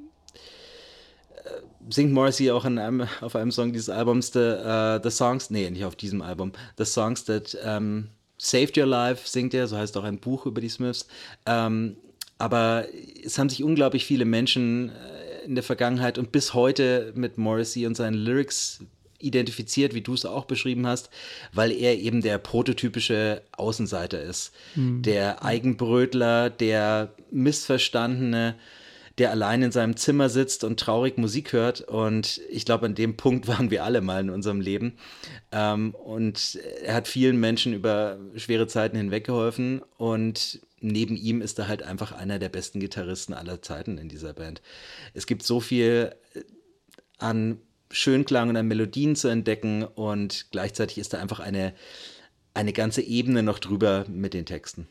äh, singt Morrissey auch einem, auf einem Song dieses Albums, The, uh, the Songs, nee, nicht auf diesem Album, The Songs That um, Saved Your Life singt er, so heißt auch ein Buch über die Smiths. Ähm, aber es haben sich unglaublich viele Menschen äh, in der Vergangenheit und bis heute mit Morrissey und seinen Lyrics identifiziert, wie du es auch beschrieben hast, weil er eben der prototypische Außenseiter ist. Mhm. Der Eigenbrötler, der Missverstandene, der allein in seinem Zimmer sitzt und traurig Musik hört. Und ich glaube, an dem Punkt waren wir alle mal in unserem Leben. Ähm, und er hat vielen Menschen über schwere Zeiten hinweggeholfen. Und neben ihm ist er halt einfach einer der besten Gitarristen aller Zeiten in dieser Band. Es gibt so viel an Schönklang und an Melodien zu entdecken und gleichzeitig ist da einfach eine, eine ganze Ebene noch drüber mit den Texten.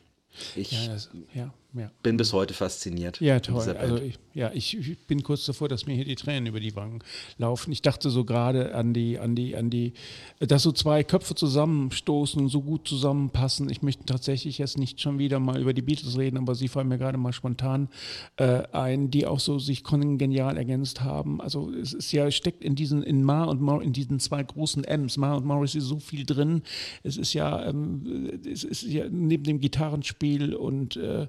Ich ja, das, ja ja. bin bis heute fasziniert. Ja, toll. Also ich, ja, ich, ich, bin kurz davor, dass mir hier die Tränen über die Wangen laufen. Ich dachte so gerade an die, an die, an die, dass so zwei Köpfe zusammenstoßen und so gut zusammenpassen. Ich möchte tatsächlich jetzt nicht schon wieder mal über die Beatles reden, aber sie fallen mir gerade mal spontan äh, ein, die auch so sich genial ergänzt haben. Also es ist ja steckt in diesen, in Ma und Mor in diesen zwei großen M's, Ma und Morris ist so viel drin. Es ist ja, ähm, es ist ja neben dem Gitarrenspiel und äh,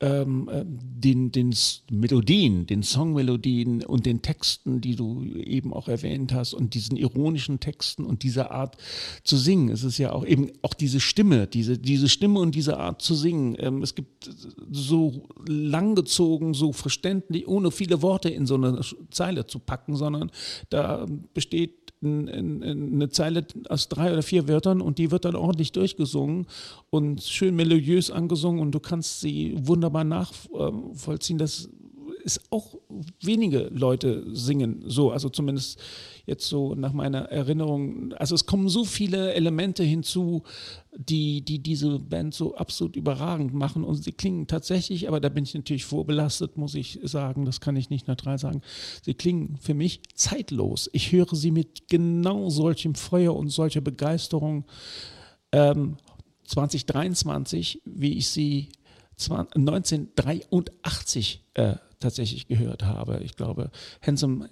ähm, äh, den, den Melodien, den Songmelodien und den Texten, die du eben auch erwähnt hast und diesen ironischen Texten und dieser Art zu singen. Es ist ja auch eben auch diese Stimme, diese, diese Stimme und diese Art zu singen. Ähm, es gibt so langgezogen, so verständlich, ohne viele Worte in so eine Zeile zu packen, sondern da besteht eine Zeile aus drei oder vier Wörtern und die wird dann ordentlich durchgesungen und schön melodiös angesungen und du kannst sie wunderbar nachvollziehen. Das ist auch wenige Leute singen so, also zumindest jetzt so nach meiner Erinnerung. Also es kommen so viele Elemente hinzu, die, die diese Band so absolut überragend machen und sie klingen tatsächlich, aber da bin ich natürlich vorbelastet, muss ich sagen, das kann ich nicht neutral sagen, sie klingen für mich zeitlos. Ich höre sie mit genau solchem Feuer und solcher Begeisterung ähm, 2023, wie ich sie 1983 äh, tatsächlich gehört habe. Ich glaube, Handsome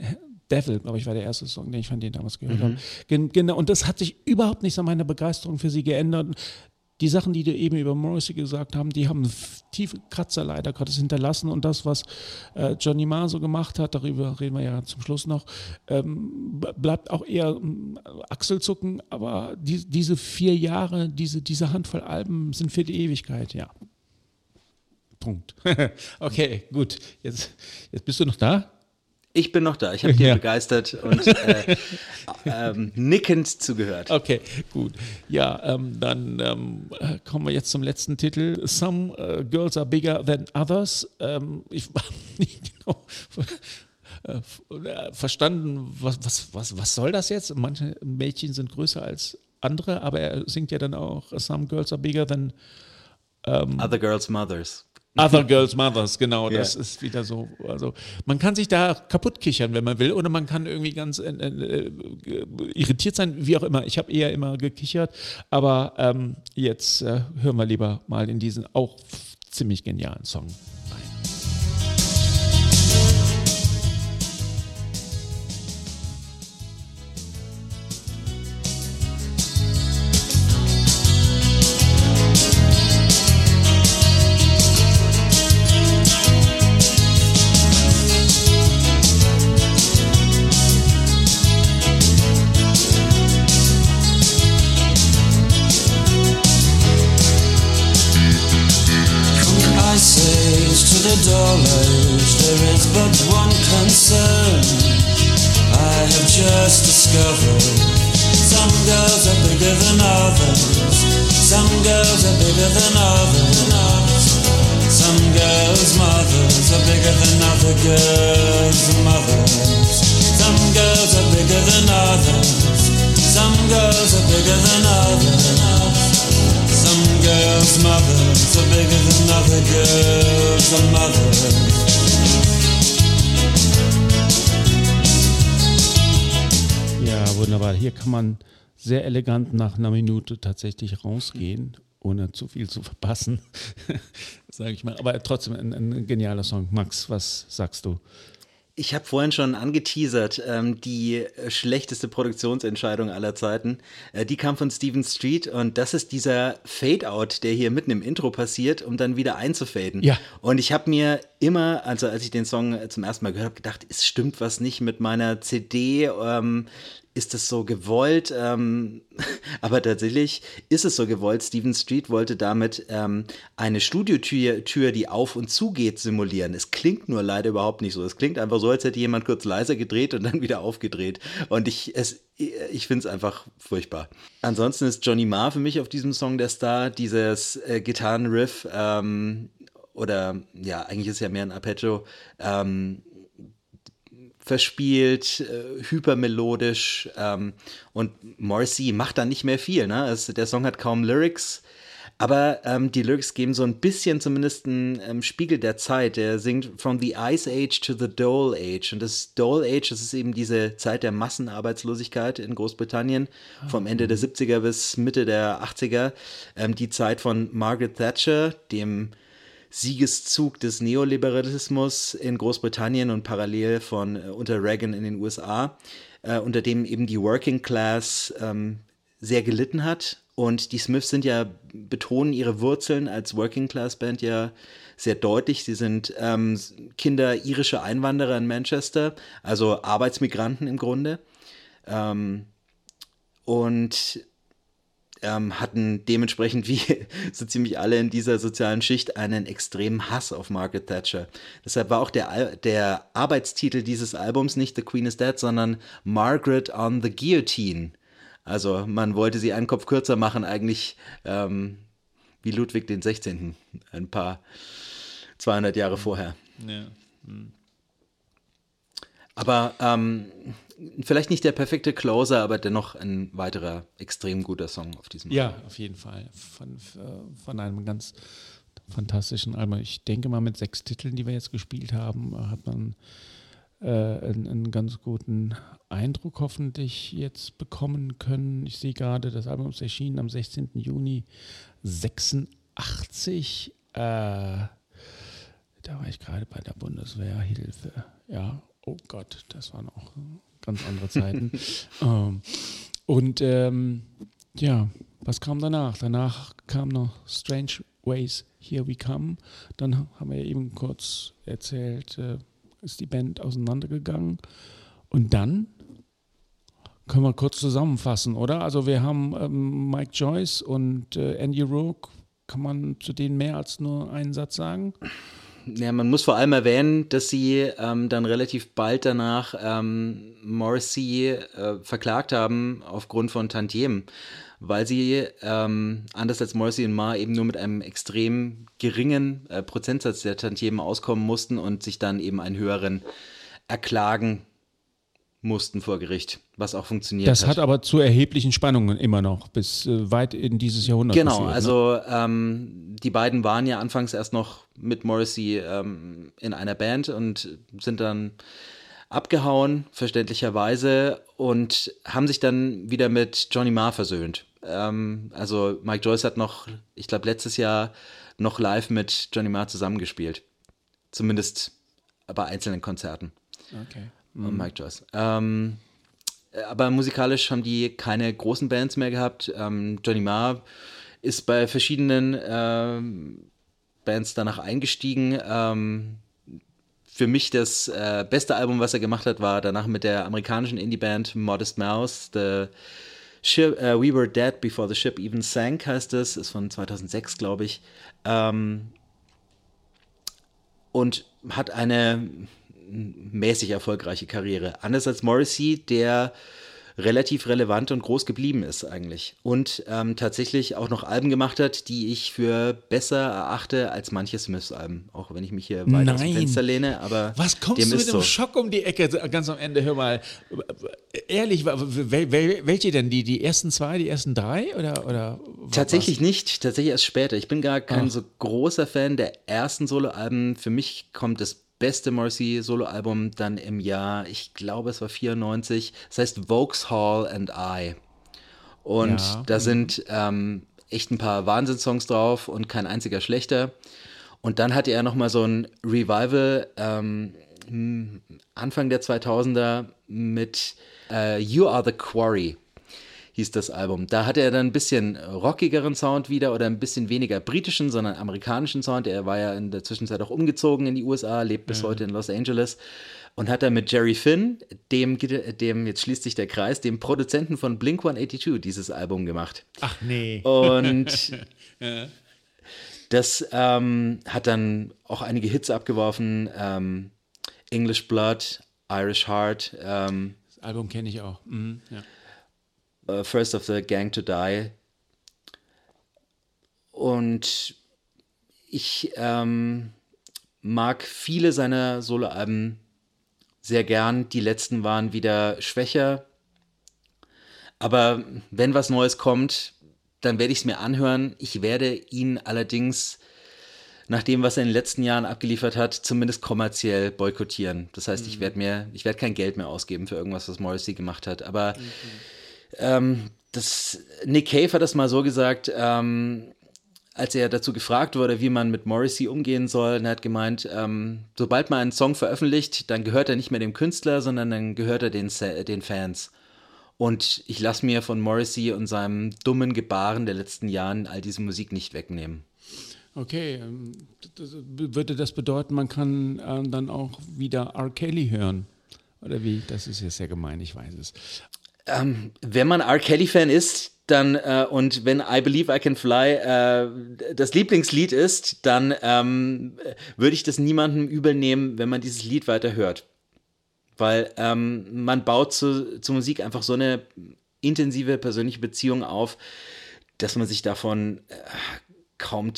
Devil, glaube ich, war der erste Song, den ich von denen damals gehört mhm. habe. Genau, und das hat sich überhaupt nichts an meiner Begeisterung für sie geändert. Die Sachen, die dir eben über Morrissey gesagt haben, die haben tiefe Kratzer leider Gottes hinterlassen und das, was äh, Johnny Marr so gemacht hat, darüber reden wir ja zum Schluss noch, ähm, bleibt auch eher äh, Achselzucken, aber die, diese vier Jahre, diese, diese Handvoll Alben sind für die Ewigkeit, ja. Punkt. okay, gut. Jetzt, jetzt bist du noch da? Ich bin noch da. Ich habe dir ja. begeistert und äh, ähm, nickend zugehört. Okay, gut. Ja, ähm, dann ähm, kommen wir jetzt zum letzten Titel. Some uh, Girls Are Bigger Than Others. Ähm, ich habe nicht genau äh, verstanden, was, was, was, was soll das jetzt? Manche Mädchen sind größer als andere, aber er singt ja dann auch Some Girls Are Bigger Than ähm, Other Girls' Mothers. Other Girls Mothers, genau, yeah. das ist wieder so. Also man kann sich da kaputt kichern, wenn man will, oder man kann irgendwie ganz äh, äh, irritiert sein, wie auch immer. Ich habe eher immer gekichert, aber ähm, jetzt äh, hören wir lieber mal in diesen auch ziemlich genialen Song. Nach einer Minute tatsächlich rausgehen, ohne zu viel zu verpassen, sage ich mal. Aber trotzdem ein, ein genialer Song. Max, was sagst du? Ich habe vorhin schon angeteasert, ähm, die schlechteste Produktionsentscheidung aller Zeiten. Äh, die kam von Steven Street und das ist dieser Fade-out, der hier mitten im Intro passiert, um dann wieder einzufaden. Ja. Und ich habe mir immer, also als ich den Song zum ersten Mal gehört habe, gedacht, es stimmt was nicht mit meiner CD. Ähm, ist es so gewollt, ähm, aber tatsächlich ist es so gewollt. Steven Street wollte damit ähm, eine Studiotür, Tür, die auf und zu geht, simulieren. Es klingt nur leider überhaupt nicht so. Es klingt einfach so, als hätte jemand kurz leiser gedreht und dann wieder aufgedreht. Und ich, ich finde es einfach furchtbar. Ansonsten ist Johnny Marr für mich auf diesem Song der Star. Dieses äh, Gitarrenriff ähm, oder ja, eigentlich ist ja mehr ein Arpeggio. Ähm, verspielt, äh, hypermelodisch ähm, und Morrissey macht da nicht mehr viel. Ne? Es, der Song hat kaum Lyrics, aber ähm, die Lyrics geben so ein bisschen zumindest einen ähm, Spiegel der Zeit. Er singt From the Ice Age to the Dole Age. Und das Dole Age, das ist eben diese Zeit der Massenarbeitslosigkeit in Großbritannien, vom Ende der 70er bis Mitte der 80er. Ähm, die Zeit von Margaret Thatcher, dem Siegeszug des Neoliberalismus in Großbritannien und parallel von äh, unter Reagan in den USA, äh, unter dem eben die Working Class ähm, sehr gelitten hat. Und die Smiths sind ja, betonen ihre Wurzeln als Working Class Band ja sehr deutlich. Sie sind ähm, Kinder irischer Einwanderer in Manchester, also Arbeitsmigranten im Grunde. Ähm, und ähm, hatten dementsprechend wie so ziemlich alle in dieser sozialen Schicht einen extremen Hass auf Margaret Thatcher. Deshalb war auch der, der Arbeitstitel dieses Albums nicht The Queen is Dead, sondern Margaret on the Guillotine. Also man wollte sie einen Kopf kürzer machen, eigentlich ähm, wie Ludwig den 16. ein paar 200 Jahre vorher. Ja. Hm. Aber ähm, vielleicht nicht der perfekte Closer, aber dennoch ein weiterer extrem guter Song auf diesem Ja, Album. auf jeden Fall. Von, von einem ganz fantastischen Album. Ich denke mal, mit sechs Titeln, die wir jetzt gespielt haben, hat man äh, einen, einen, ganz guten Eindruck hoffentlich jetzt bekommen können. Ich sehe gerade, das Album ist erschienen am 16. Juni 86 Äh, da war ich gerade bei der Bundeswehrhilfe. Ja, oh Gott, das waren auch ganz andere Zeiten. ähm, und ähm, ja, was kam danach? Danach kam noch Strange Ways, Here We Come. Dann haben wir eben kurz erzählt, äh, ist die Band auseinandergegangen. Und dann können wir kurz zusammenfassen, oder? Also wir haben ähm, Mike Joyce und äh, Andy Rourke. Kann man zu denen mehr als nur einen Satz sagen? Ja, man muss vor allem erwähnen, dass sie ähm, dann relativ bald danach ähm, Morrissey äh, verklagt haben aufgrund von Tantiemen, weil sie ähm, anders als Morrissey und Ma eben nur mit einem extrem geringen äh, Prozentsatz der Tantiemen auskommen mussten und sich dann eben einen höheren erklagen mussten vor Gericht, was auch funktioniert das hat. Das hat aber zu erheblichen Spannungen immer noch, bis äh, weit in dieses Jahrhundert. Genau, passiert, ne? also ähm, die beiden waren ja anfangs erst noch mit Morrissey ähm, in einer Band und sind dann abgehauen, verständlicherweise, und haben sich dann wieder mit Johnny Marr versöhnt. Ähm, also Mike Joyce hat noch, ich glaube, letztes Jahr noch live mit Johnny Marr zusammengespielt. Zumindest bei einzelnen Konzerten. Okay mhm. Mike Joyce. Ähm, aber musikalisch haben die keine großen Bands mehr gehabt. Ähm, Johnny Marr ist bei verschiedenen ähm, Bands danach eingestiegen. Ähm, für mich das äh, beste Album, was er gemacht hat, war danach mit der amerikanischen Indie-Band Modest Mouse. The Ship, uh, We Were Dead Before the Ship Even Sank heißt es. Ist von 2006, glaube ich. Ähm, und hat eine mäßig erfolgreiche Karriere. Anders als Morrissey, der relativ relevant und groß geblieben ist eigentlich. Und ähm, tatsächlich auch noch Alben gemacht hat, die ich für besser erachte als manche Smiths-Alben. Auch wenn ich mich hier weit Nein. aus dem Fenster lehne. Aber Was kommst du mit dem so. Schock um die Ecke ganz am Ende? Hör mal, ehrlich, welche denn? Die, die ersten zwei, die ersten drei? Oder, oder Tatsächlich was? nicht, tatsächlich erst später. Ich bin gar kein Ach. so großer Fan der ersten Solo-Alben. Für mich kommt das beste Morrissey-Soloalbum dann im Jahr, ich glaube, es war 94. Das heißt Vauxhall and I. Und ja. da mhm. sind ähm, echt ein paar Wahnsinnssongs drauf und kein einziger schlechter. Und dann hatte er nochmal so ein Revival ähm, Anfang der 2000er mit äh, You Are the Quarry hieß das Album. Da hatte er dann ein bisschen rockigeren Sound wieder oder ein bisschen weniger britischen, sondern amerikanischen Sound. Er war ja in der Zwischenzeit auch umgezogen in die USA, lebt bis mhm. heute in Los Angeles und hat dann mit Jerry Finn, dem, dem, jetzt schließt sich der Kreis, dem Produzenten von Blink 182 dieses Album gemacht. Ach nee. Und ja. das ähm, hat dann auch einige Hits abgeworfen. Ähm, English Blood, Irish Heart. Ähm, das Album kenne ich auch. Mhm, ja uh, First of the Gang to Die. Und ich ähm, mag viele seiner Soloalben sehr gern. Die letzten waren wieder schwächer. Aber wenn was Neues kommt, dann werde ich es mir anhören. Ich werde ihn allerdings nach dem, was er in den letzten Jahren abgeliefert hat, zumindest kommerziell boykottieren. Das heißt, mhm. ich werde mir, ich werde kein Geld mehr ausgeben für irgendwas, was Morrissey gemacht hat. Aber mhm. Ähm, das, Nick Cave hat das mal so gesagt, ähm, als er dazu gefragt wurde, wie man mit Morrissey umgehen soll, und er hat gemeint, ähm, sobald man einen Song veröffentlicht, dann gehört er nicht mehr dem Künstler, sondern dann gehört er den, den Fans. Und ich lasse mir von Morrissey und seinem dummen Gebaren der letzten Jahren all diese Musik nicht wegnehmen. Okay, ähm, würde das bedeuten, man kann äh, dann auch wieder R. Kelly hören? Oder wie? Das ist ja sehr gemein, ich weiß es. Ähm, wenn man R. Kelly-Fan ist, dann äh, und wenn I Believe I Can Fly äh, das Lieblingslied ist, dann ähm, würde ich das niemandem übel nehmen, wenn man dieses Lied weiter hört. Weil ähm, man baut zu, zur Musik einfach so eine intensive persönliche Beziehung auf, dass man sich davon äh, kaum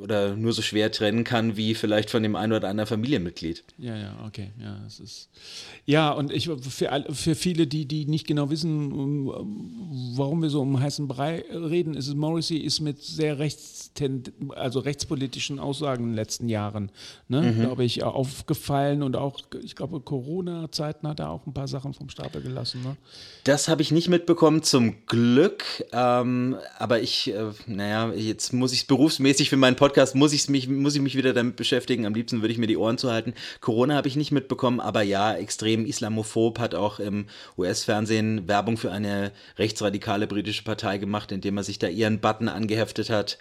oder nur so schwer trennen kann wie vielleicht von dem einen oder anderen Familienmitglied. Ja, ja, okay, ja, es ist ja und ich für, für viele, die die nicht genau wissen, warum wir so um heißen Brei reden, ist es Morrissey ist mit sehr rechts also rechtspolitischen Aussagen in den letzten Jahren, ne, mhm. glaube ich, aufgefallen und auch ich glaube Corona-Zeiten hat er auch ein paar Sachen vom Stapel gelassen. Ne? Das habe ich nicht mitbekommen, zum Glück, ähm, aber ich, äh, naja, jetzt muss ich es berufen berufsmäßig für meinen Podcast muss, ich's mich, muss ich mich wieder damit beschäftigen. Am liebsten würde ich mir die Ohren zuhalten. Corona habe ich nicht mitbekommen, aber ja, extrem islamophob, hat auch im US-Fernsehen Werbung für eine rechtsradikale britische Partei gemacht, indem er sich da ihren Button angeheftet hat.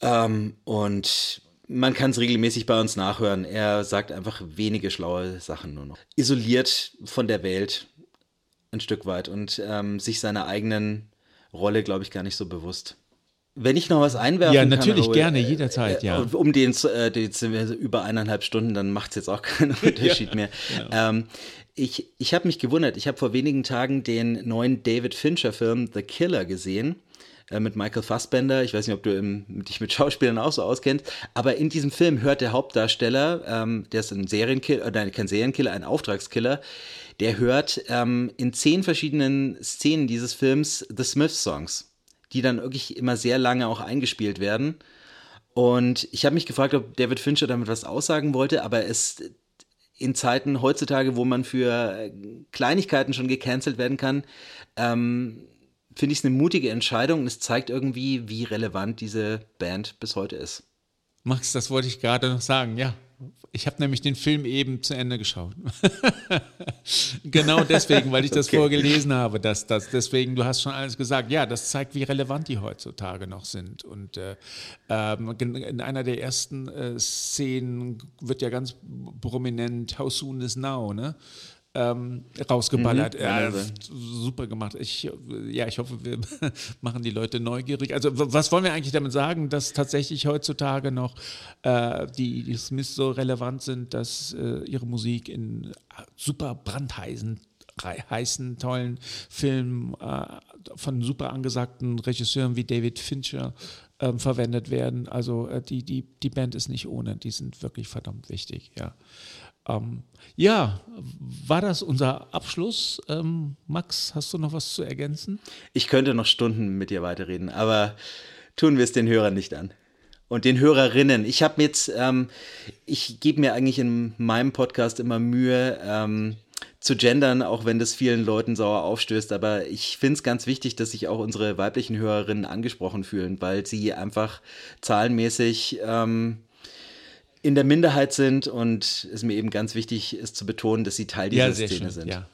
Ähm, und man kann es regelmäßig bei uns nachhören. Er sagt einfach wenige schlaue Sachen nur noch. Isoliert von der Welt ein Stück weit und ähm, sich seiner eigenen Rolle, glaube ich, gar nicht so bewusst. Wenn ich noch was einwerfen ja, kann. Ja, natürlich, gerne, äh, jederzeit, ja. Um den, äh, den sind wir über eineinhalb Stunden, dann macht es jetzt auch keinen Unterschied ja, mehr. Genau. Ähm, ich ich habe mich gewundert, ich habe vor wenigen Tagen den neuen David Fincher-Film The Killer gesehen äh, mit Michael Fassbender. Ich weiß nicht, ob du im, dich mit Schauspielern auch so auskennst, aber in diesem Film hört der Hauptdarsteller, ähm, der ist ein Serienkiller, äh, kein Serienkiller, ein Auftragskiller, der hört ähm, in zehn verschiedenen Szenen dieses Films The Smiths Songs, die dann wirklich immer sehr lange auch eingespielt werden. Und ich habe mich gefragt, ob David Fincher damit was aussagen wollte, aber es in Zeiten heutzutage, wo man für Kleinigkeiten schon gecancelt werden kann, ähm, finde ich es eine mutige Entscheidung und es zeigt irgendwie, wie relevant diese Band bis heute ist. Max, das wollte ich gerade noch sagen, ja. Ich habe nämlich den Film eben zu Ende geschaut. genau deswegen, weil ich das okay. vorgelesen habe. Dass, dass deswegen, du hast schon alles gesagt. Ja, das zeigt, wie relevant die heutzutage noch sind. Und äh, ähm, in einer der ersten äh, Szenen wird ja ganz prominent How soon is now, ne? Ähm, rausgeballert. Mhm, ja, super gemacht. Ich, ja, ich hoffe, wir machen die Leute neugierig. Also, was wollen wir eigentlich damit sagen, dass tatsächlich heutzutage noch äh, die, die Smiths so relevant sind, dass äh, ihre Musik in super brandheißen heißen, tollen Filmen äh, von super angesagten Regisseuren wie David Fincher ähm, verwendet werden. Also äh, die, die, die Band ist nicht ohne, die sind wirklich verdammt wichtig, ja. Ähm, ja, war das unser Abschluss? Ähm, Max, hast du noch was zu ergänzen? Ich könnte noch Stunden mit dir weiterreden, aber tun wir es den Hörern nicht an. Und den Hörerinnen. Ich habe jetzt, ähm, ich gebe mir eigentlich in meinem Podcast immer Mühe, ähm, zu gendern, auch wenn das vielen Leuten sauer aufstößt. Aber ich finde es ganz wichtig, dass sich auch unsere weiblichen Hörerinnen angesprochen fühlen, weil sie einfach zahlenmäßig ähm, in der Minderheit sind und es mir eben ganz wichtig ist zu betonen, dass sie Teil dieser ja, Szene schön, sind. Ja.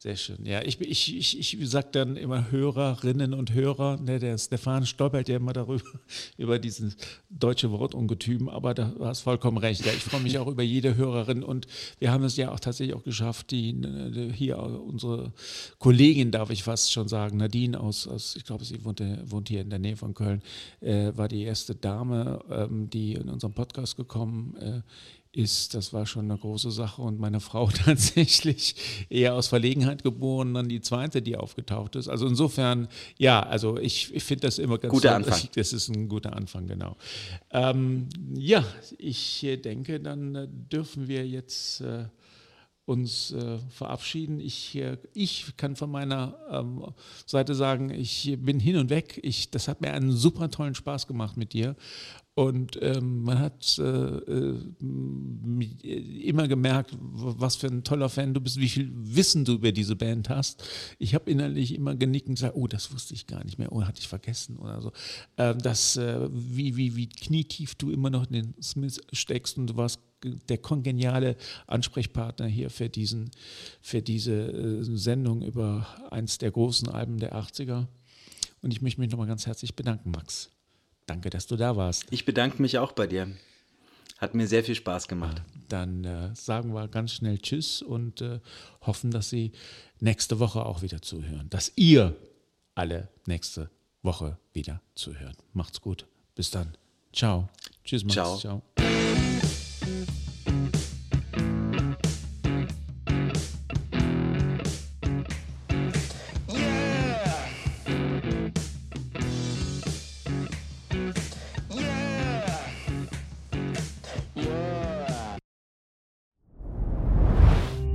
Sehr schön. Ja, ich, ich, ich, ich sage dann immer Hörerinnen und Hörer. Ne, der Stefan stolpert ja immer darüber, über dieses deutsche Wortungetüm, aber da hast vollkommen recht. Ja, ich freue mich auch über jede Hörerin und wir haben es ja auch tatsächlich auch geschafft, die, die hier unsere Kollegin, darf ich fast schon sagen, Nadine aus, aus ich glaube, sie wohnt, wohnt, hier in der Nähe von Köln, äh, war die erste Dame, ähm, die in unserem Podcast gekommen äh, ist, das war schon eine große Sache und meine Frau tatsächlich eher aus Verlegenheit geboren, dann die zweite, die aufgetaucht ist. Also insofern, ja, also ich, ich finde das immer ganz guter Anfang. Das ist ein guter Anfang, genau. Ähm, ja, ich denke, dann äh, dürfen wir jetzt äh, uns äh, verabschieden. Ich, äh, ich kann von meiner ähm, Seite sagen, ich bin hin und weg. Ich, das hat mir einen super tollen Spaß gemacht mit dir. Und ähm, man hat äh, äh, immer gemerkt, was für ein toller Fan du bist, wie viel Wissen du über diese Band hast. Ich habe innerlich immer genickt und gesagt, oh, das wusste ich gar nicht mehr, oh, hatte ich vergessen oder so. Ähm, das, äh, wie, wie, wie knietief du immer noch in den Smith steckst und du warst der kongeniale Ansprechpartner hier für, diesen, für diese äh, Sendung über eins der großen Alben der 80er. Und ich möchte mich nochmal ganz herzlich bedanken, Max. Danke, dass du da warst. Ich bedanke mich auch bei dir. Hat mir sehr viel Spaß gemacht. Dann äh, sagen wir ganz schnell Tschüss und äh, hoffen, dass Sie nächste Woche auch wieder zuhören. Dass ihr alle nächste Woche wieder zuhören. Macht's gut. Bis dann. Ciao. Tschüss, Max. Ciao. Ciao.